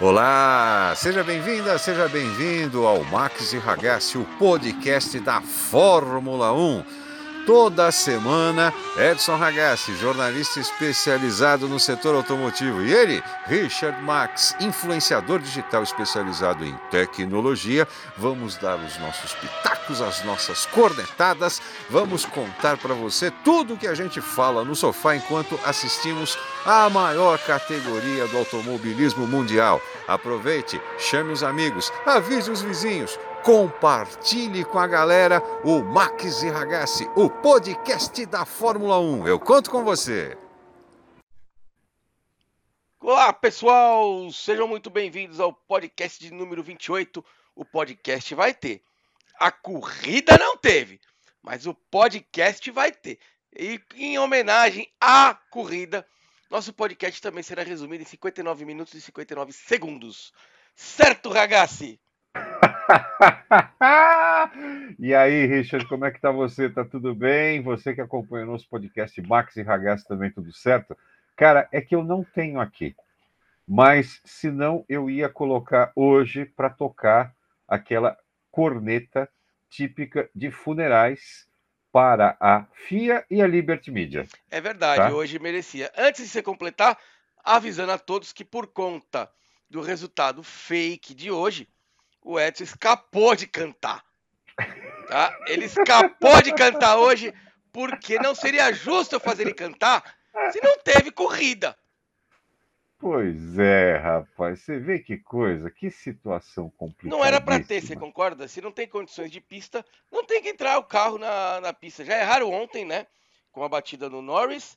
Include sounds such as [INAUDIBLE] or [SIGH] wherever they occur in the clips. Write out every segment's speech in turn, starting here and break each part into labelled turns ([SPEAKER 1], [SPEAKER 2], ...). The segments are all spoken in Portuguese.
[SPEAKER 1] Olá, seja bem-vinda, seja bem-vindo ao Max e Ragazzi, o podcast da Fórmula 1. Toda semana, Edson Ragazzi, jornalista especializado no setor automotivo, e ele, Richard Max, influenciador digital especializado em tecnologia. Vamos dar os nossos pitacos, as nossas cornetadas, vamos contar para você tudo o que a gente fala no sofá enquanto assistimos a maior categoria do automobilismo mundial. Aproveite, chame os amigos, avise os vizinhos compartilhe com a galera o Max e Ragazzi, o podcast da Fórmula 1. Eu conto com você.
[SPEAKER 2] Olá, pessoal! Sejam muito bem-vindos ao podcast de número 28. O podcast vai ter. A corrida não teve, mas o podcast vai ter. E em homenagem à corrida, nosso podcast também será resumido em 59 minutos e 59 segundos. Certo, Ragazzi? [LAUGHS]
[SPEAKER 1] e aí, Richard, como é que tá você? Tá tudo bem? Você que acompanha o nosso podcast Max e Ragazzi também tudo certo? Cara, é que eu não tenho aqui. Mas senão eu ia colocar hoje para tocar aquela corneta típica de funerais para a FIA e a Liberty Media.
[SPEAKER 2] É verdade, tá? hoje merecia. Antes de você completar, avisando a todos que por conta do resultado fake de hoje, o Edson escapou de cantar. Tá? Ele escapou de cantar hoje porque não seria justo eu fazer ele cantar se não teve corrida.
[SPEAKER 1] Pois é, rapaz. Você vê que coisa, que situação complicada.
[SPEAKER 2] Não era para ter, você concorda? Se não tem condições de pista, não tem que entrar o carro na, na pista. Já erraram ontem, né? Com a batida no Norris.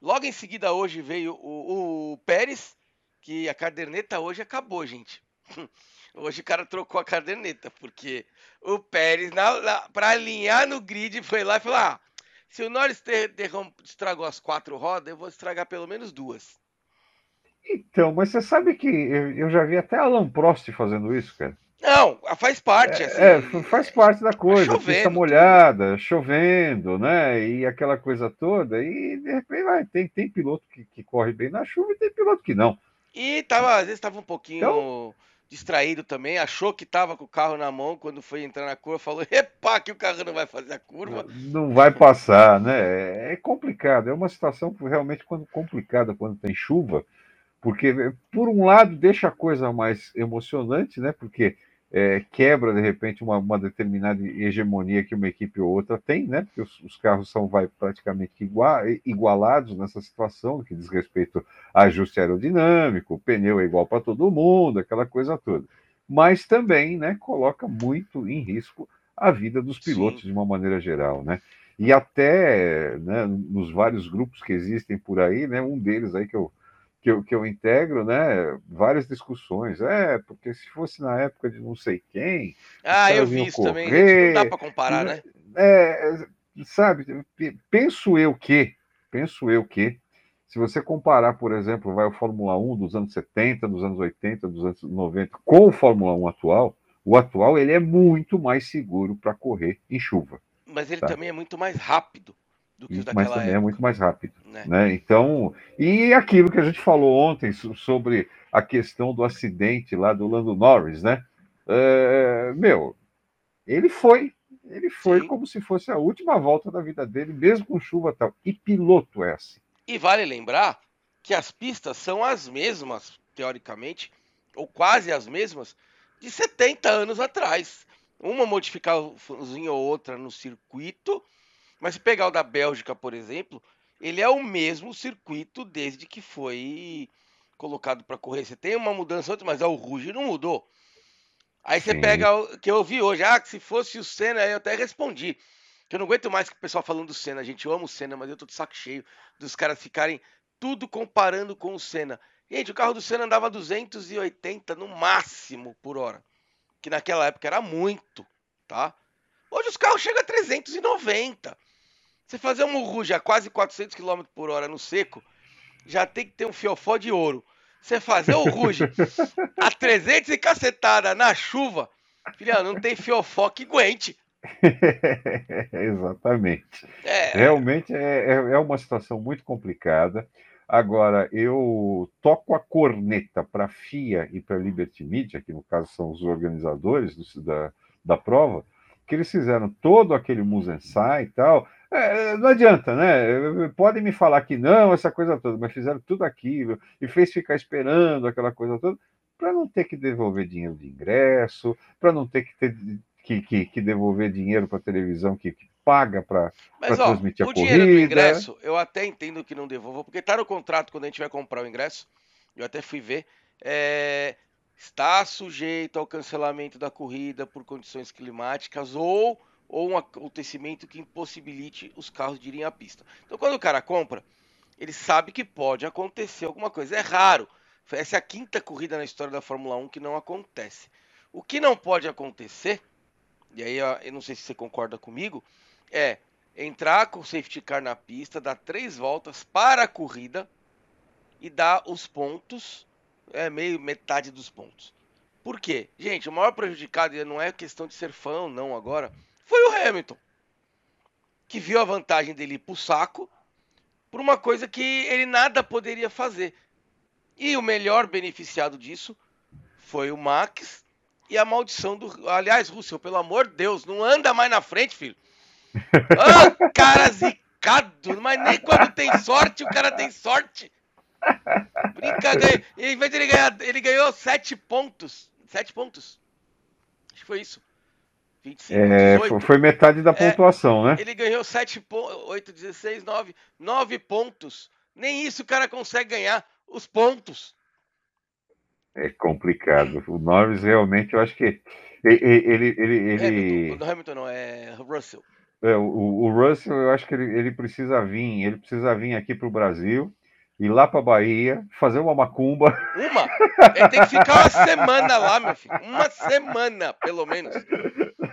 [SPEAKER 2] Logo em seguida, hoje veio o, o Pérez, que a caderneta hoje acabou, gente. [LAUGHS] Hoje o cara trocou a caderneta, porque o Pérez, para alinhar no grid, foi lá e falou: ah, se o Norris ter, ter, estragou as quatro rodas, eu vou estragar pelo menos duas.
[SPEAKER 1] Então, mas você sabe que eu, já vi até Alan Prost fazendo isso, cara.
[SPEAKER 2] Não, faz parte.
[SPEAKER 1] É, assim, é faz parte da coisa. Tá chovendo, pista molhada, chovendo, né? E aquela coisa toda. E de repente vai, tem, tem piloto que, que corre bem na chuva e tem piloto que não.
[SPEAKER 2] E tava, às vezes estava um pouquinho. Então, distraído também, achou que estava com o carro na mão quando foi entrar na curva, falou: [LAUGHS] "Epa, que o carro não vai fazer a curva".
[SPEAKER 1] Não vai passar, né? É complicado, é uma situação realmente quando complicada quando tem chuva, porque por um lado deixa a coisa mais emocionante, né? Porque é, quebra de repente uma, uma, determinada hegemonia que uma equipe ou outra tem, né? Porque os, os carros são vai, praticamente igual, igualados nessa situação, que diz respeito a ajuste aerodinâmico, o pneu é igual para todo mundo, aquela coisa toda. Mas também, né, coloca muito em risco a vida dos pilotos Sim. de uma maneira geral, né? E até né, nos vários grupos que existem por aí, né, um deles aí que eu que eu, que eu integro, né, várias discussões. É, porque se fosse na época de não sei quem.
[SPEAKER 2] Ah, eu vi isso correr, também. Não dá para comparar, né?
[SPEAKER 1] É, sabe, penso eu que, penso eu que, se você comparar, por exemplo, vai o Fórmula 1 dos anos 70, dos anos 80, dos anos 90 com o Fórmula 1 atual, o atual ele é muito mais seguro para correr em chuva.
[SPEAKER 2] Mas ele tá? também é muito mais rápido
[SPEAKER 1] do que daquela Mas também é época. é muito mais rápido. Né? né? Então, e aquilo que a gente falou ontem sobre a questão do acidente lá do Lando Norris, né? É, meu, ele foi, ele foi Sim. como se fosse a última volta da vida dele, mesmo com chuva tal. E piloto é assim.
[SPEAKER 2] E vale lembrar que as pistas são as mesmas, teoricamente, ou quase as mesmas, de 70 anos atrás. Uma modificaçãozinha ou outra no circuito, mas se pegar o da Bélgica, por exemplo, ele é o mesmo circuito desde que foi colocado para correr. Você tem uma mudança antes, mas o Ruge não mudou. Aí você Sim. pega o que eu vi hoje, ah, que se fosse o Senna, eu até respondi. Que eu não aguento mais que o pessoal falando do Senna, gente. Eu amo o Senna, mas eu tô de saco cheio dos caras ficarem tudo comparando com o Senna. Gente, o carro do Senna andava 280 no máximo por hora. Que naquela época era muito, tá? Hoje os carros chegam a 390. Você fazer um Ruge a quase 400 km por hora no seco, já tem que ter um fiofó de ouro. Você fazer o Ruge [LAUGHS] a 300 e cacetada na chuva, filha, não tem fiofó que aguente. [LAUGHS]
[SPEAKER 1] Exatamente. É... Realmente é, é, é, uma situação muito complicada. Agora, eu toco a corneta para a FIA e para a Liberty Media, que no caso são os organizadores do, da, da prova, que eles fizeram todo aquele musensai e tal. É, não adianta, né? Podem me falar que não, essa coisa toda, mas fizeram tudo aquilo e fez ficar esperando aquela coisa toda para não ter que devolver dinheiro de ingresso, para não ter que, ter que, que, que devolver dinheiro para a televisão que, que paga para transmitir a corrida. O dinheiro do
[SPEAKER 2] ingresso, eu até entendo que não devolva, porque está no contrato quando a gente vai comprar o ingresso, eu até fui ver, é, está sujeito ao cancelamento da corrida por condições climáticas ou, ou um acontecimento que impossibilite os carros de irem à pista. Então, quando o cara compra, ele sabe que pode acontecer alguma coisa. É raro. Essa é a quinta corrida na história da Fórmula 1 que não acontece. O que não pode acontecer, e aí eu não sei se você concorda comigo, é entrar com o safety car na pista, dar três voltas para a corrida e dar os pontos é meio metade dos pontos. Por quê? Gente, o maior prejudicado não é questão de ser fã ou não agora, foi o Hamilton. Que viu a vantagem dele ir pro saco por uma coisa que ele nada poderia fazer. E o melhor beneficiado disso foi o Max e a maldição do. Aliás, Russell, pelo amor de Deus, não anda mais na frente, filho. [LAUGHS] Ah, cara zicado, mas nem quando tem sorte, o cara tem sorte. Brincadeira. E em vez de ele ganhar, ele ganhou 7 pontos. 7 pontos. Acho que foi isso.
[SPEAKER 1] 25, é, 18. Foi metade da é, pontuação,
[SPEAKER 2] é,
[SPEAKER 1] né?
[SPEAKER 2] Ele ganhou 7 pontos. 8, 16, 9. 9 pontos. Nem isso o cara consegue ganhar. Os pontos.
[SPEAKER 1] É complicado. O Norris realmente, eu acho que ele. ele, ele, ele...
[SPEAKER 2] Hamilton, Hamilton não, é Russell.
[SPEAKER 1] É, o, o Russell, eu acho que ele, ele precisa vir, ele precisa vir aqui para o Brasil ir lá para Bahia, fazer uma macumba.
[SPEAKER 2] Uma? Ele tem que ficar uma semana lá, meu filho. Uma semana, pelo menos. [LAUGHS]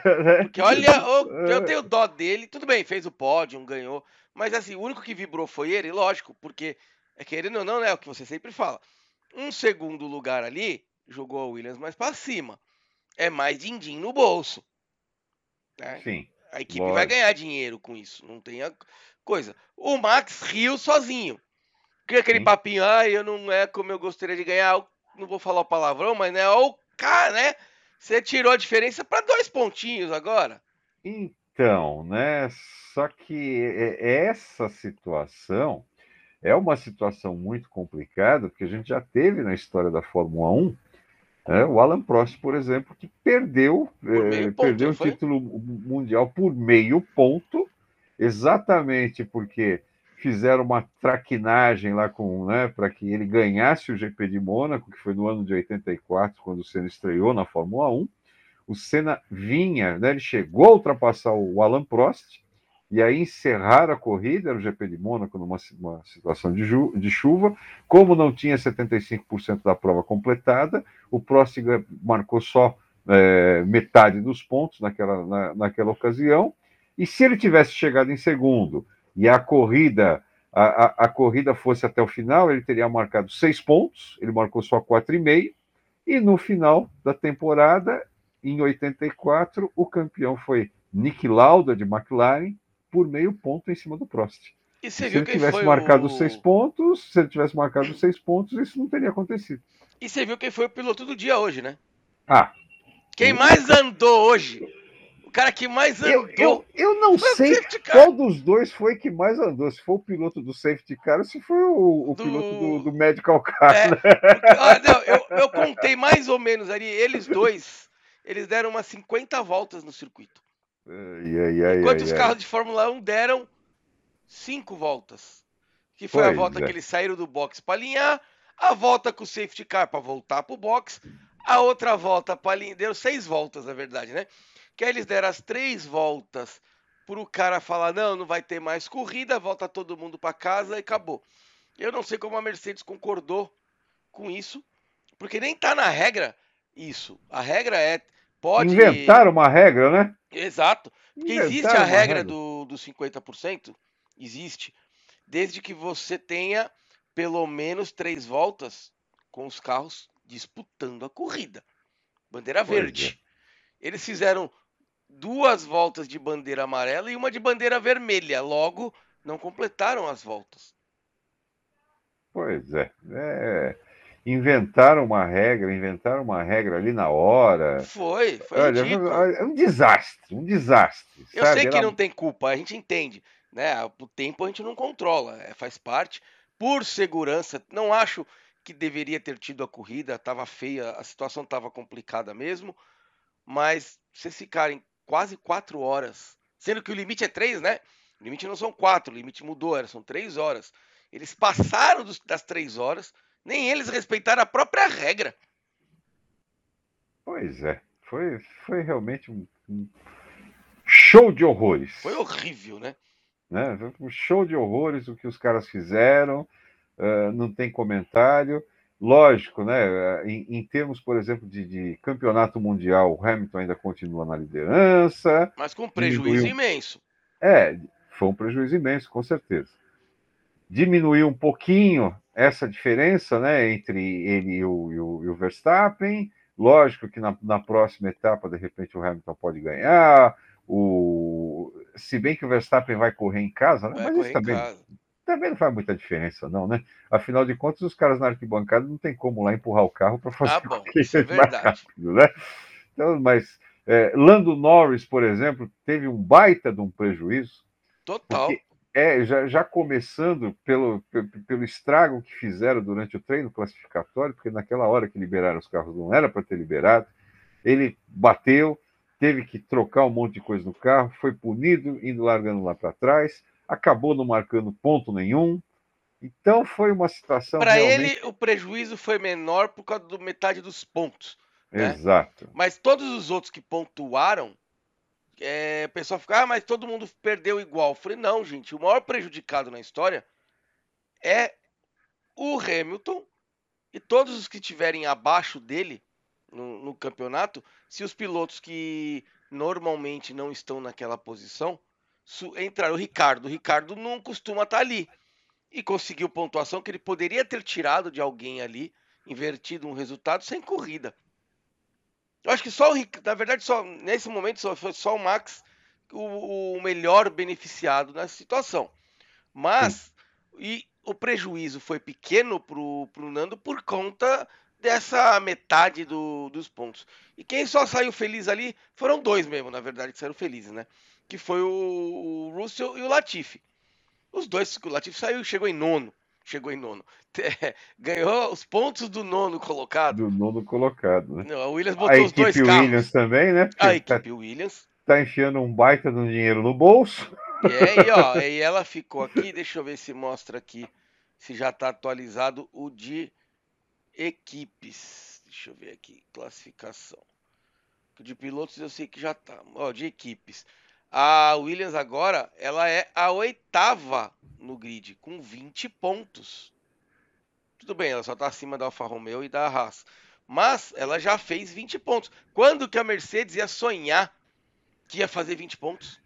[SPEAKER 2] Porque olha, eu tenho dó dele. Tudo bem, fez o pódio, ganhou. Mas assim, o único que vibrou foi ele, lógico, porque é querendo ou não, é o que você sempre fala. Um segundo lugar ali, jogou a Williams mais para cima. É mais din-din no bolso.
[SPEAKER 1] Né? Sim.
[SPEAKER 2] A equipe lógico. vai ganhar dinheiro com isso. Não tem a coisa. O Max riu sozinho. Cria aquele Sim. papinho, ah, eu não é como eu gostaria de ganhar, não vou falar o palavrão, mas né, o cara, né? Você tirou a diferença para dois pontinhos agora.
[SPEAKER 1] Então, né? Só que essa situação é uma situação muito complicada, porque a gente já teve na história da Fórmula 1 né, o Alan Prost, por exemplo, que perdeu, eh, ponto, perdeu o título mundial por meio ponto, exatamente porque fizeram uma traquinagem lá com, né, para que ele ganhasse o GP de Mônaco, que foi no ano de 84, quando o Senna estreou na Fórmula 1. O Senna vinha, né, ele chegou a ultrapassar o Alan Prost, e aí encerraram a corrida, era o GP de Mônaco, numa situação de, de, chuva. Como não tinha 75% da prova completada, o Prost marcou só é, metade dos pontos naquela, na, naquela ocasião. E se ele tivesse chegado em segundo e a corrida a, a, a, corrida fosse até o final, ele teria marcado seis pontos, ele marcou só quatro e meio, e no final da temporada, em 84, o campeão foi Nick Lauda de McLaren por meio ponto em cima do Prost.
[SPEAKER 2] E se
[SPEAKER 1] ele tivesse marcado o... seis pontos, se ele tivesse marcado seis pontos, isso não teria acontecido.
[SPEAKER 2] E você viu quem foi o piloto do dia hoje, né?
[SPEAKER 1] Ah.
[SPEAKER 2] Quem mais andou hoje cara que mais andou.
[SPEAKER 1] Eu, eu, eu não sei qual dos dois foi que mais andou. Se foi o piloto do safety car ou se foi o, o do... piloto do, do, medical car. É, né?
[SPEAKER 2] ah, não, eu, eu contei mais ou menos ali, eles dois, eles deram umas 50 voltas no circuito.
[SPEAKER 1] Ai, ai, ai,
[SPEAKER 2] Enquanto os carros de Fórmula 1 deram cinco voltas. Que foi pois a volta é. que eles saíram do box para alinhar, a volta com o safety car para voltar para o box, a outra volta para alinhar. Deu seis voltas, na verdade, né? Que aí eles deram as três voltas para o cara falar: não, não vai ter mais corrida, volta todo mundo para casa e acabou. Eu não sei como a Mercedes concordou com isso, porque nem tá na regra isso. A regra é. Pode...
[SPEAKER 1] Inventaram uma regra, né?
[SPEAKER 2] Exato. Porque Inventaram existe a regra, regra. Do, do 50%, existe, desde que você tenha pelo menos três voltas com os carros disputando a corrida. Bandeira pois verde. É. Eles fizeram duas voltas de bandeira amarela e uma de bandeira vermelha. Logo, não completaram as voltas.
[SPEAKER 1] Pois é. é. Inventaram uma regra, inventaram uma regra ali na hora.
[SPEAKER 2] Foi, foi Olha,
[SPEAKER 1] é um desastre, um desastre.
[SPEAKER 2] Eu sabe? sei que não tem culpa, a gente entende, né? O tempo a gente não controla, é, faz parte. Por segurança, não acho que deveria ter tido a corrida, estava feia, a situação estava complicada mesmo, mas vocês ficarem quase quatro horas, sendo que o limite é três, né? O limite não são quatro, o limite mudou, era, são três horas. Eles passaram dos, das três horas, nem eles respeitaram a própria regra.
[SPEAKER 1] Pois é, foi, foi realmente um, um show de horrores.
[SPEAKER 2] Foi horrível, né?
[SPEAKER 1] né? Um show de horrores o que os caras fizeram, uh, não tem comentário. Lógico, né? Em, em termos, por exemplo, de, de, campeonato mundial, o Hamilton ainda continua na liderança.
[SPEAKER 2] Mas com prejuízo diminuiu... imenso.
[SPEAKER 1] É, foi um prejuízo imenso, com certeza. Diminuiu um pouquinho essa diferença né, entre ele e o, e o, e o Verstappen. Lógico que na, na, próxima etapa, de repente, o Hamilton pode ganhar. O... Se bem que o Verstappen vai correr em casa, né? mas isso também, também não faz muita diferença, não, né? Afinal de contas, os caras na arquibancada não tem como lá empurrar o carro para fazer ah,
[SPEAKER 2] bom, isso é verdade. rápido,
[SPEAKER 1] né? Então, mas é, Lando Norris, por exemplo, teve um baita de um prejuízo.
[SPEAKER 2] Total.
[SPEAKER 1] É, já, já começando pelo, pelo estrago que fizeram durante o treino classificatório, porque naquela hora que liberaram os carros não era para ter liberado, ele bateu, teve que trocar um monte de coisa no carro, foi punido, indo largando lá para trás, acabou não marcando ponto nenhum. Então foi uma situação.
[SPEAKER 2] Para realmente... ele, o prejuízo foi menor por causa da metade dos pontos.
[SPEAKER 1] Né? Exato.
[SPEAKER 2] Mas todos os outros que pontuaram é, o pessoal fica, ah, mas todo mundo perdeu igual. Eu falei, não, gente, o maior prejudicado na história é o Hamilton e todos os que estiverem abaixo dele no, no, campeonato, se os pilotos que normalmente não estão naquela posição entraram o Ricardo. O Ricardo não costuma estar tá ali. E conseguiu pontuação que ele poderia ter tirado de alguém ali, invertido um resultado sem corrida. Eu acho que só o Rick, na verdade, só nesse momento só foi só o Max o, o melhor beneficiado nessa situação. Mas e o prejuízo foi pequeno pro, pro Nando por conta dessa metade do, dos pontos. E quem só saiu feliz ali foram dois mesmo, na verdade, que saíram felizes, né? Que foi o, o Russell e o Latifi. Os dois, o Latifi saiu, chegou em nono chegou em nono. [LAUGHS] Ganhou os pontos do nono colocado.
[SPEAKER 1] Do nono colocado, né?
[SPEAKER 2] Não, a Williams botou a os dois carros.
[SPEAKER 1] Williams também, né?
[SPEAKER 2] Porque a equipe tá, Williams.
[SPEAKER 1] Tá enfiando um baita de dinheiro no bolso.
[SPEAKER 2] E aí, ó, [LAUGHS] e ela ficou aqui, deixa eu ver se mostra aqui, se já tá atualizado o de equipes. Deixa eu ver aqui, classificação. De pilotos eu sei que já tá. Ó, de equipes. A Williams agora, ela é a oitava no grid, com 20 pontos. Tudo bem, ela só está acima da Alfa Romeo e da Haas. Mas ela já fez 20 pontos. Quando que a Mercedes ia sonhar que ia fazer 20 pontos?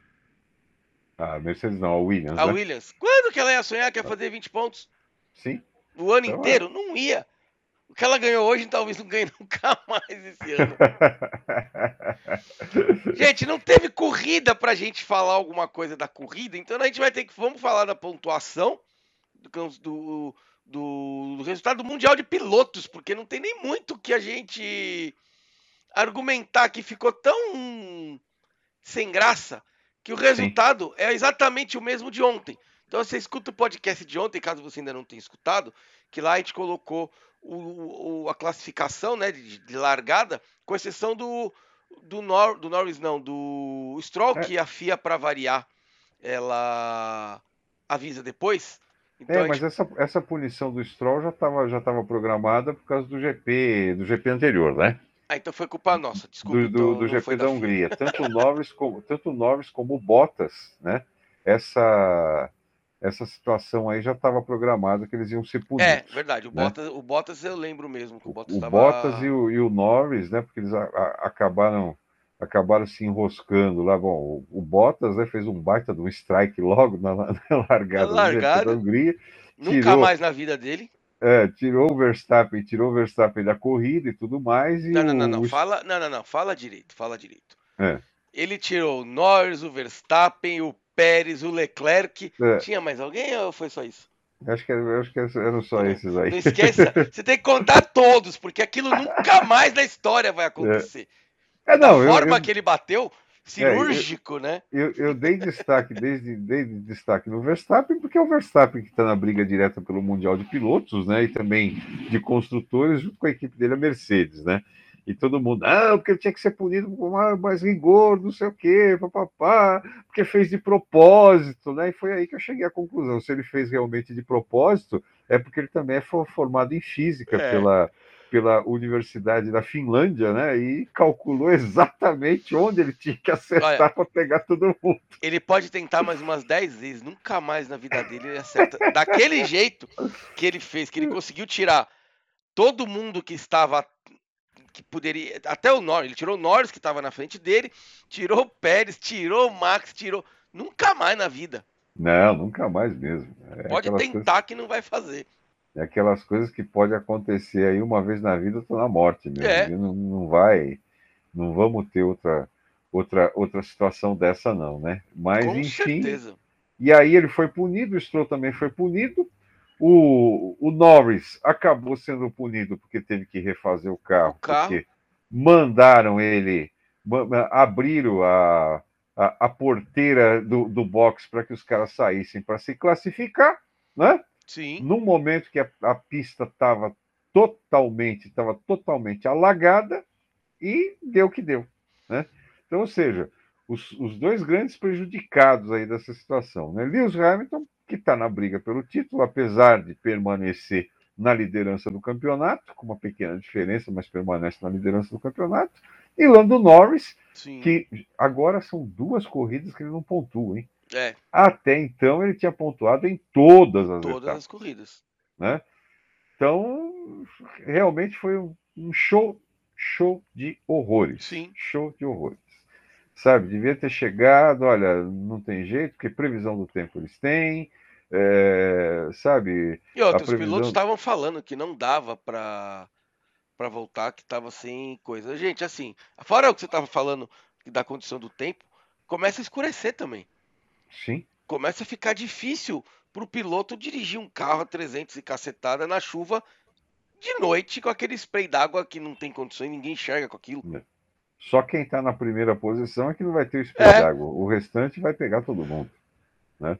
[SPEAKER 1] A Mercedes não, a Williams.
[SPEAKER 2] A
[SPEAKER 1] né?
[SPEAKER 2] Williams. Quando que ela ia sonhar que ia fazer 20 pontos?
[SPEAKER 1] Sim.
[SPEAKER 2] O ano então, inteiro? É. Não ia. O que ela ganhou hoje talvez não ganhe [LAUGHS] nunca mais esse ano. [LAUGHS] gente, não teve corrida pra gente falar alguma coisa da corrida, então a gente vai ter que. Vamos falar da pontuação do, do, do resultado do Mundial de Pilotos, porque não tem nem muito que a gente argumentar que ficou tão sem graça que o resultado Sim. é exatamente o mesmo de ontem. Então você escuta o podcast de ontem, caso você ainda não tenha escutado, que lá a gente colocou o, o, a classificação né, de, de, largada, com exceção do, do, Nor, do Norris, não, do Stroll, é. que a FIA, para variar, ela avisa depois.
[SPEAKER 1] Então, é, mas gente... essa, essa punição do Stroll já estava já tava programada por causa do GP do GP anterior, né?
[SPEAKER 2] Ah, então foi culpa nossa, desculpa.
[SPEAKER 1] Do, do,
[SPEAKER 2] então,
[SPEAKER 1] do GP da, da Hungria. Tanto o Norris como, tanto o Norris como o Bottas, né? Essa, essa situação aí já estava programada que eles iam ser punidos.
[SPEAKER 2] É, verdade. O, né? Bottas, o Bottas eu lembro mesmo que o Bottas
[SPEAKER 1] O, tava... Bottas e o, e o, Norris, né? Porque eles a, a, acabaram acabaram se enroscando lá. Bom, o, o, Bottas né, fez um baita de um strike logo na, na [LAUGHS] largada,
[SPEAKER 2] largada da Hungria. Nunca tirou, mais na vida dele.
[SPEAKER 1] É, tirou o Verstappen, tirou o Verstappen da corrida e tudo mais. E
[SPEAKER 2] não, não, não, não. Fala, não, não, não. Fala direito, fala direito. É. Ele tirou o Norris, o Verstappen, o Pérez, o Leclerc. É. Tinha mais alguém ou foi só isso?
[SPEAKER 1] Acho que, acho que eram só
[SPEAKER 2] Não-
[SPEAKER 1] esses aí.
[SPEAKER 2] Não esqueça, [LAUGHS] você tem que contar todos, porque aquilo nunca mais na história vai acontecer.
[SPEAKER 1] É,
[SPEAKER 2] Da
[SPEAKER 1] não, eu,
[SPEAKER 2] forma
[SPEAKER 1] eu,
[SPEAKER 2] que ele bateu, cirúrgico, né?
[SPEAKER 1] eu, eu dei destaque, desde, desde destaque no Verstappen, porque é o Verstappen que está na briga direta pelo Mundial de Pilotos, né? E também de construtores, junto com a equipe dele, a Mercedes, né? E todo mundo, ah, porque ele tinha que ser punido com mais, mais rigor, não sei o quê, papapá, porque fez de propósito, né? E foi aí que eu cheguei à conclusão. Se ele fez realmente de propósito, é porque ele também é fo- formado em física
[SPEAKER 2] É.
[SPEAKER 1] pela, pela Universidade da Finlândia, né? E calculou exatamente onde ele tinha que acertar para pegar todo mundo.
[SPEAKER 2] Ele pode tentar mais umas 10 vezes, nunca mais na vida dele ele acerta. Daquele jeito que ele fez, que ele conseguiu tirar todo mundo que estava. Que poderia. Até o Norris, ele tirou o Norris que estava na frente dele, tirou o Pérez, tirou o Max, tirou. Nunca mais na vida.
[SPEAKER 1] Não, nunca mais mesmo. É
[SPEAKER 2] Pode tentar
[SPEAKER 1] coisas,
[SPEAKER 2] que não vai fazer.
[SPEAKER 1] é aquelas coisas que pode acontecer aí uma vez na vida, tô na morte mesmo.
[SPEAKER 2] É.
[SPEAKER 1] Não, não vai, não vamos ter outra, outra, outra situação dessa não, né? Mas
[SPEAKER 2] Com
[SPEAKER 1] enfim,
[SPEAKER 2] certeza.
[SPEAKER 1] E aí ele foi punido, o Stroll também foi punido. O, o Norris acabou sendo punido porque teve que refazer o carro,
[SPEAKER 2] O carro.
[SPEAKER 1] porque mandaram ele, abriram a, a, a porteira do, do box para que os caras saíssem para se classificar, né?
[SPEAKER 2] Sim.
[SPEAKER 1] Num momento que a, a pista estava totalmente, estava totalmente alagada e deu o que deu, né? Então, ou seja, os, os dois grandes prejudicados aí dessa situação, né? Lewis Hamilton, que está na briga pelo título, apesar de permanecer na liderança do campeonato, com uma pequena diferença, mas permanece na liderança do campeonato, e Lando Norris,
[SPEAKER 2] Sim.
[SPEAKER 1] que agora são duas corridas que ele não pontua, hein?
[SPEAKER 2] É,
[SPEAKER 1] Até então ele tinha pontuado em todas as
[SPEAKER 2] todas
[SPEAKER 1] etapas
[SPEAKER 2] as corridas.
[SPEAKER 1] né? Então, realmente foi um, show, show de horrores.
[SPEAKER 2] Sim.
[SPEAKER 1] Show de horrores. Sabe, devia ter chegado, olha, não tem jeito, porque previsão do tempo eles têm, é, sabe?
[SPEAKER 2] E outros, os
[SPEAKER 1] previsão-
[SPEAKER 2] pilotos estavam falando que não dava pra, pra voltar, que tava sem coisa. Gente, assim, fora o que você tava falando da condição do tempo, começa a escurecer também.
[SPEAKER 1] Sim,
[SPEAKER 2] Começa a ficar difícil pro piloto dirigir um carro a 300 e cacetada na chuva de noite com aquele spray d'água que não tem condições, ninguém enxerga com aquilo.
[SPEAKER 1] Só quem está na primeira posição é que não vai ter o espelho
[SPEAKER 2] É.
[SPEAKER 1] d'água. O restante vai pegar todo mundo, né?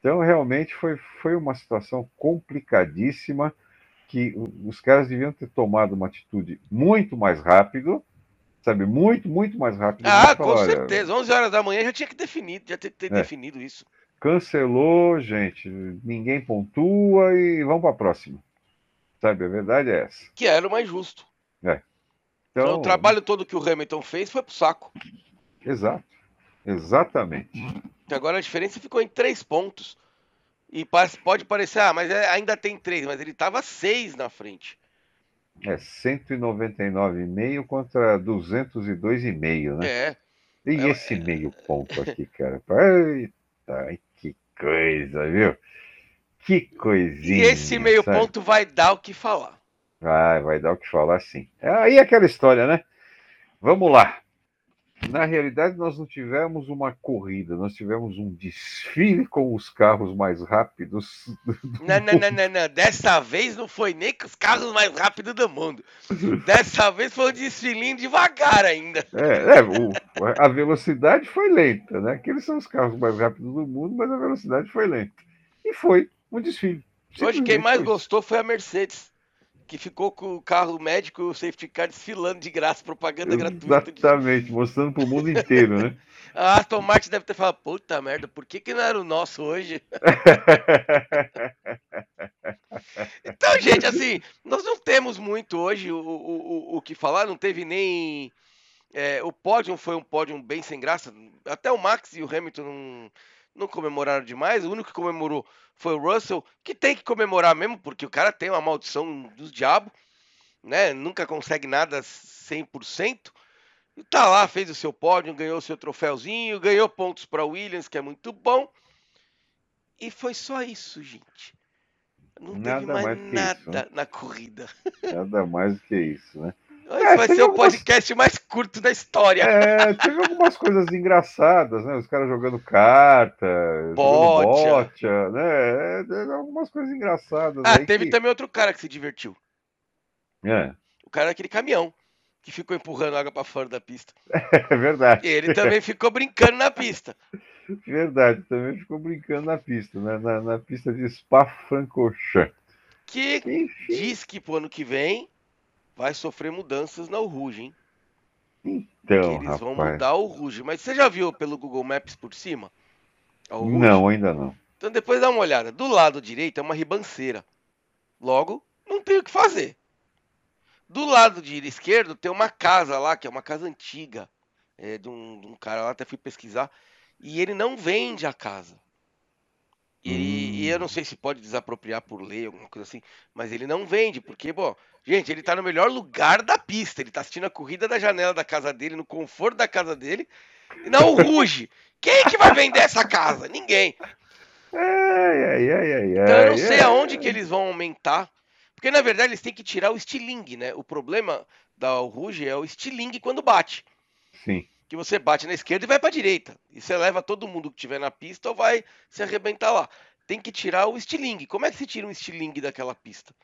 [SPEAKER 1] Então, realmente foi, foi uma situação complicadíssima que os caras deviam ter tomado uma atitude muito mais rápido, sabe? Muito, muito mais rápido.
[SPEAKER 2] Ah, com
[SPEAKER 1] "Olha,
[SPEAKER 2] certeza. 11 horas da manhã já tinha que definir, já ter, ter
[SPEAKER 1] É.
[SPEAKER 2] definido isso.
[SPEAKER 1] Cancelou, gente. Ninguém pontua e vamos para a próxima. Sabe? A verdade é essa.
[SPEAKER 2] Que era o mais justo.
[SPEAKER 1] Então,
[SPEAKER 2] Então, o trabalho todo que o Hamilton fez foi pro saco.
[SPEAKER 1] Exato. Exatamente.
[SPEAKER 2] Agora a diferença ficou em três pontos. E pode parecer, ah, mas é- ainda tem três, mas ele tava seis na frente.
[SPEAKER 1] É 199,5 contra 202,5, né?
[SPEAKER 2] É.
[SPEAKER 1] E
[SPEAKER 2] É,
[SPEAKER 1] esse meio ponto aqui, cara? Eita, que coisa, viu? Que coisinha.
[SPEAKER 2] E esse meio
[SPEAKER 1] sabe?
[SPEAKER 2] ponto vai dar o que falar.
[SPEAKER 1] Vai, vai dar o que falar sim. É aí aquela história, né? Vamos lá. Na realidade, nós não tivemos uma corrida, nós tivemos um desfile com os carros mais rápidos. [LAUGHS]
[SPEAKER 2] Não, não, não, não, não. Dessa vez não foi nem com os carros mais rápidos do mundo. Dessa vez foi um desfilinho devagar ainda.
[SPEAKER 1] É, é, o- a velocidade foi lenta, né? Aqueles são os carros mais rápidos do mundo, mas a velocidade foi lenta. E foi um desfile.
[SPEAKER 2] Hoje quem mais
[SPEAKER 1] foi.
[SPEAKER 2] gostou foi a Mercedes. Que ficou com o carro médico e o safety car desfilando de graça, propaganda gratuita. de-
[SPEAKER 1] Exatamente, mostrando para o mundo inteiro, né? [LAUGHS]
[SPEAKER 2] A Aston Martin deve ter falado, puta merda, por que, que não era o nosso hoje? [LAUGHS] Então, gente, assim, nós não temos muito hoje o, o, o, o que falar, não teve nem. é, o pódio foi um pódio bem sem graça. Até o Max e o Hamilton não, não comemoraram demais. O único que comemorou foi o Russell, que tem que comemorar mesmo, porque o cara tem uma maldição dos diabos, né? Nunca consegue nada 100%. E tá lá, fez o seu pódio, ganhou o seu troféuzinho, ganhou pontos para Williams, que é muito bom. E foi só isso, gente. Não
[SPEAKER 1] Nada
[SPEAKER 2] teve mais,
[SPEAKER 1] mais que isso,
[SPEAKER 2] nada
[SPEAKER 1] né?
[SPEAKER 2] na corrida. [LAUGHS]
[SPEAKER 1] Nada mais do que isso, né?
[SPEAKER 2] É, vai ser algumas... o podcast mais curto da história.
[SPEAKER 1] É, teve algumas coisas engraçadas, né? Os caras jogando carta, bocha, né? É, algumas coisas engraçadas.
[SPEAKER 2] Ah, teve que... também outro cara que se divertiu.
[SPEAKER 1] É.
[SPEAKER 2] O cara daquele caminhão que ficou empurrando água para fora da pista. [LAUGHS]
[SPEAKER 1] É verdade.
[SPEAKER 2] E ele também ficou brincando na pista.
[SPEAKER 1] Verdade, também ficou brincando na pista, né? na, na pista de Spa-Francorchamps.
[SPEAKER 2] Que Enfim. diz que pro ano que vem vai sofrer mudanças na Rouge, hein?
[SPEAKER 1] Então, que eles
[SPEAKER 2] rapaz.
[SPEAKER 1] vão
[SPEAKER 2] mudar o Rouge. Mas você já viu pelo Google Maps por cima?
[SPEAKER 1] Não, ainda não.
[SPEAKER 2] Então depois dá uma olhada. Do lado direito é uma ribanceira. Logo, não tem o que fazer. Do lado de esquerdo tem uma casa lá, que é uma casa antiga. É, de, um, de um cara lá, até fui pesquisar. E ele não vende a casa. E, e, eu não hum. sei se pode desapropriar por lei, alguma coisa assim, mas ele não vende, porque, bom, gente, ele tá no melhor lugar da pista, ele tá assistindo a corrida da janela da casa dele, no conforto da casa dele, e não ruge. Quem que vai vender essa casa? Ninguém.
[SPEAKER 1] Ai, ai, ai, ai,
[SPEAKER 2] então eu não sei aonde que eles vão aumentar, porque na verdade eles têm que tirar o estilingue, né? O problema da Ruge é o estilingue quando bate.
[SPEAKER 1] Sim
[SPEAKER 2] que você bate na esquerda e vai para a direita. E você leva todo mundo que tiver na pista ou vai se arrebentar lá. Tem que tirar o estilingue. Como é que se tira um estilingue daquela pista?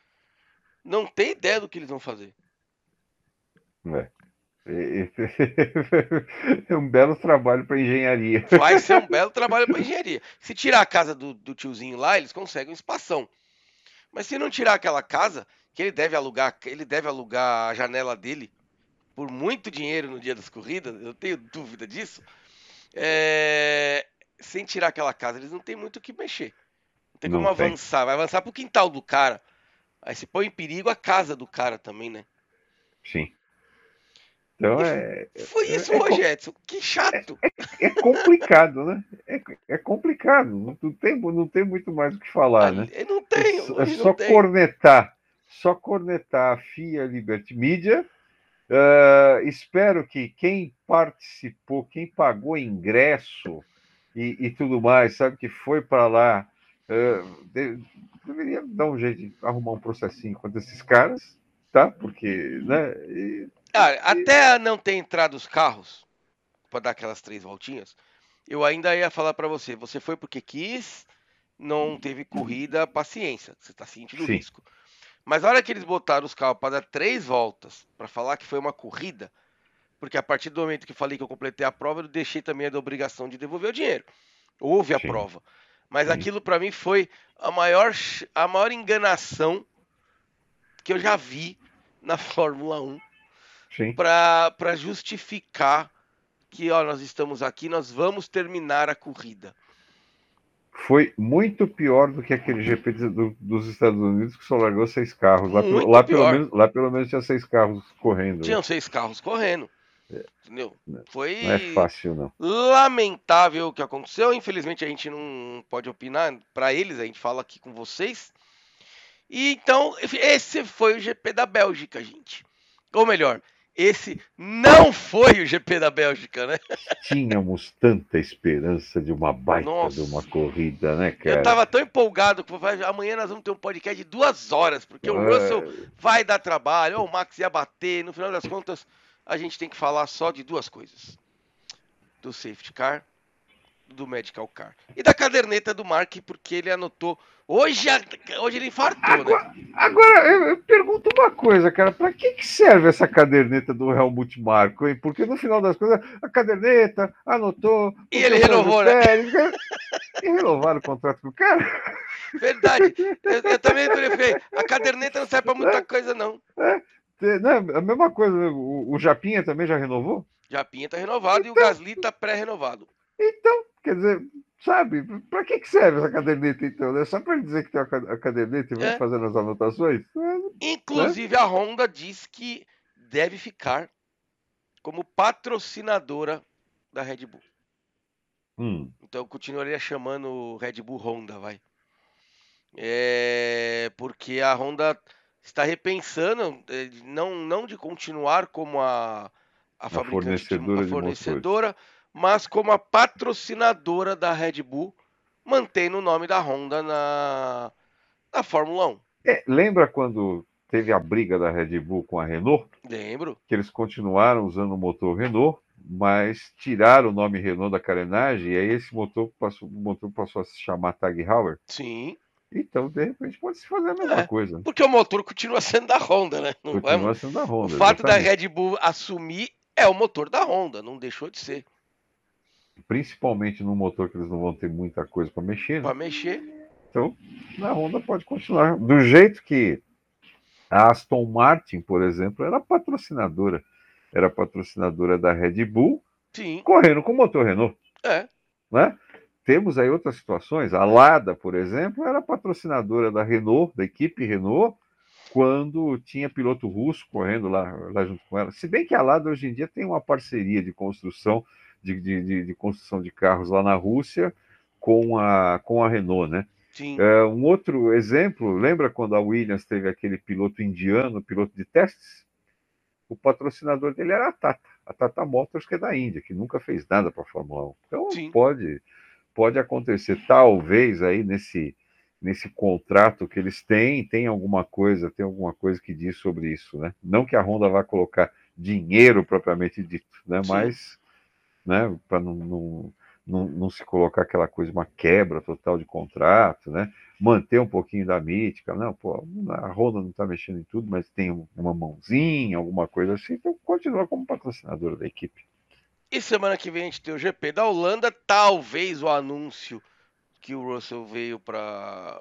[SPEAKER 2] Não tem ideia do que eles vão fazer.
[SPEAKER 1] É. [LAUGHS] É um belo trabalho para engenharia.
[SPEAKER 2] Vai ser um [LAUGHS] belo trabalho para engenharia. Se tirar a casa do, do tiozinho lá, eles conseguem um espação. Mas se não tirar aquela casa, que ele deve alugar, ele deve alugar a janela dele por muito dinheiro no dia das corridas, eu tenho dúvida disso. É... Sem tirar aquela casa, eles não tem muito o que mexer. Não tem como não avançar. Tem. Vai avançar pro quintal do cara. Aí se põe em perigo a casa do cara também, né?
[SPEAKER 1] Sim. Então é.
[SPEAKER 2] Foi é, isso, é, Edson. Que chato.
[SPEAKER 1] É, é, é complicado, né? É, é, complicado. Não tem, não tem muito mais o que falar, né?
[SPEAKER 2] Não tem.
[SPEAKER 1] É, só cornetar. Só cornetar a FIA Liberty Media Uh, espero que quem participou, quem pagou ingresso e, e tudo mais, sabe, que foi para lá, uh, de, deveria dar um jeito de arrumar um processinho contra esses caras, tá? Porque, né? E,
[SPEAKER 2] ah, até não ter entrado os carros para dar aquelas três voltinhas, eu ainda ia falar para você, você foi porque quis, não teve corrida, paciência, você está sentindo Sim. risco. Mas a hora que eles botaram os carros para dar três voltas, para falar que foi uma corrida, porque a partir do momento que eu falei que eu completei a prova, eu deixei também a obrigação de devolver o dinheiro. Houve a Sim. prova. Mas Sim. aquilo para mim foi a maior, a maior enganação que eu já vi na [LAUGHS] Fórmula 1 para justificar que ó, nós estamos aqui, nós vamos terminar a corrida
[SPEAKER 1] foi muito pior do que aquele GP do, dos Estados Unidos que só largou seis carros. Lá, lá pelo, menos, lá pelo menos tinha seis carros correndo.
[SPEAKER 2] Tinham seis carros correndo. É. Entendeu?
[SPEAKER 1] Foi não é fácil, não.
[SPEAKER 2] Lamentável o que aconteceu. Infelizmente a gente não pode opinar. Para eles, a gente fala aqui com vocês. E então, esse foi o GP da Bélgica, gente. Ou melhor, esse não foi o GP da Bélgica, né?
[SPEAKER 1] Tínhamos tanta esperança de uma baita Nossa. de uma corrida, né, cara?
[SPEAKER 2] Eu tava tão empolgado que amanhã nós vamos ter um podcast de duas horas, porque é... o Russell vai dar trabalho, o Max ia bater, no final das contas a gente tem que falar só de duas coisas: do safety car do Medical Car. E da caderneta do Mark, porque ele anotou. Hoje, hoje ele infartou,
[SPEAKER 1] agora,
[SPEAKER 2] né?
[SPEAKER 1] Agora, eu, eu, pergunto uma coisa, cara. Para que, que serve essa caderneta do Helmut Marko, hein? Porque no final das coisas, a caderneta anotou.
[SPEAKER 2] E ele renovou, né?
[SPEAKER 1] E renovaram o contrato com o cara.
[SPEAKER 2] Verdade. Eu, eu também falei, a caderneta não serve para muita é, coisa, não.
[SPEAKER 1] É, né? A mesma coisa, o, o Japinha também já renovou?
[SPEAKER 2] Japinha tá renovado então, e o Gasly tá pré-renovado.
[SPEAKER 1] Então, Quer dizer, sabe, para que, que serve essa caderneta então? É só para dizer que tem a caderneta e vai é. fazendo as anotações?
[SPEAKER 2] É, Inclusive, a Honda diz que deve ficar como patrocinadora da Red Bull.
[SPEAKER 1] Hum.
[SPEAKER 2] Então eu continuaria chamando Red Bull Honda, vai. É, porque a Honda está repensando, é, não, não de continuar como a, a, a fabricante, fornecedora, de, a fornecedora mas como a patrocinadora da Red Bull, mantendo o nome da Honda na, na Fórmula 1.
[SPEAKER 1] É, lembra quando teve a briga da Red Bull com a Renault?
[SPEAKER 2] Lembro.
[SPEAKER 1] Que eles continuaram usando o motor Renault, mas tiraram o nome Renault da carenagem, e aí esse motor passou, o motor passou a se chamar Tag Heuer.
[SPEAKER 2] Sim.
[SPEAKER 1] Então, de repente, pode se fazer a mesma
[SPEAKER 2] É,
[SPEAKER 1] coisa.
[SPEAKER 2] Porque o motor continua sendo da Honda, né? Não vai-
[SPEAKER 1] Continua sendo da
[SPEAKER 2] O
[SPEAKER 1] Honda.
[SPEAKER 2] fato da
[SPEAKER 1] exatamente.
[SPEAKER 2] Red Bull assumir é o motor da Honda, não deixou de ser.
[SPEAKER 1] Principalmente no motor que eles não vão ter muita coisa para mexer, né?
[SPEAKER 2] Pra mexer.
[SPEAKER 1] Então, a Honda pode continuar. Do jeito que a Aston Martin, por exemplo, era patrocinadora. Era patrocinadora da Red Bull,
[SPEAKER 2] Sim.
[SPEAKER 1] correndo com o motor Renault.
[SPEAKER 2] É.
[SPEAKER 1] Né? Temos aí outras situações. A Lada, por exemplo, era patrocinadora da Renault, da equipe Renault, quando tinha piloto russo correndo lá, lá junto com ela. Se bem que a Lada hoje em dia tem uma parceria de construção de, de, de- construção de carros lá na Rússia com a, com a Renault, né?
[SPEAKER 2] Sim.
[SPEAKER 1] É, um outro exemplo, lembra quando a Williams teve aquele piloto indiano, piloto de testes? O patrocinador dele era a Tata, a Tata Motors, que é da Índia, que nunca fez nada para a Fórmula 1. Então
[SPEAKER 2] Sim.
[SPEAKER 1] pode, pode acontecer, talvez aí nesse, nesse contrato que eles têm, tem alguma coisa, tem alguma coisa que diz sobre isso, né? Não que a Honda vá colocar dinheiro propriamente dito, né?
[SPEAKER 2] Sim.
[SPEAKER 1] Mas, né, para não, não, não, não se colocar aquela coisa, uma quebra total de contrato, né? Manter um pouquinho da mítica, não, pô, a Honda não está mexendo em tudo, mas tem um- uma mãozinha, alguma coisa assim, então continua como patrocinadora da equipe.
[SPEAKER 2] E semana que vem a gente tem o GP da Holanda, talvez o anúncio que o Russell veio para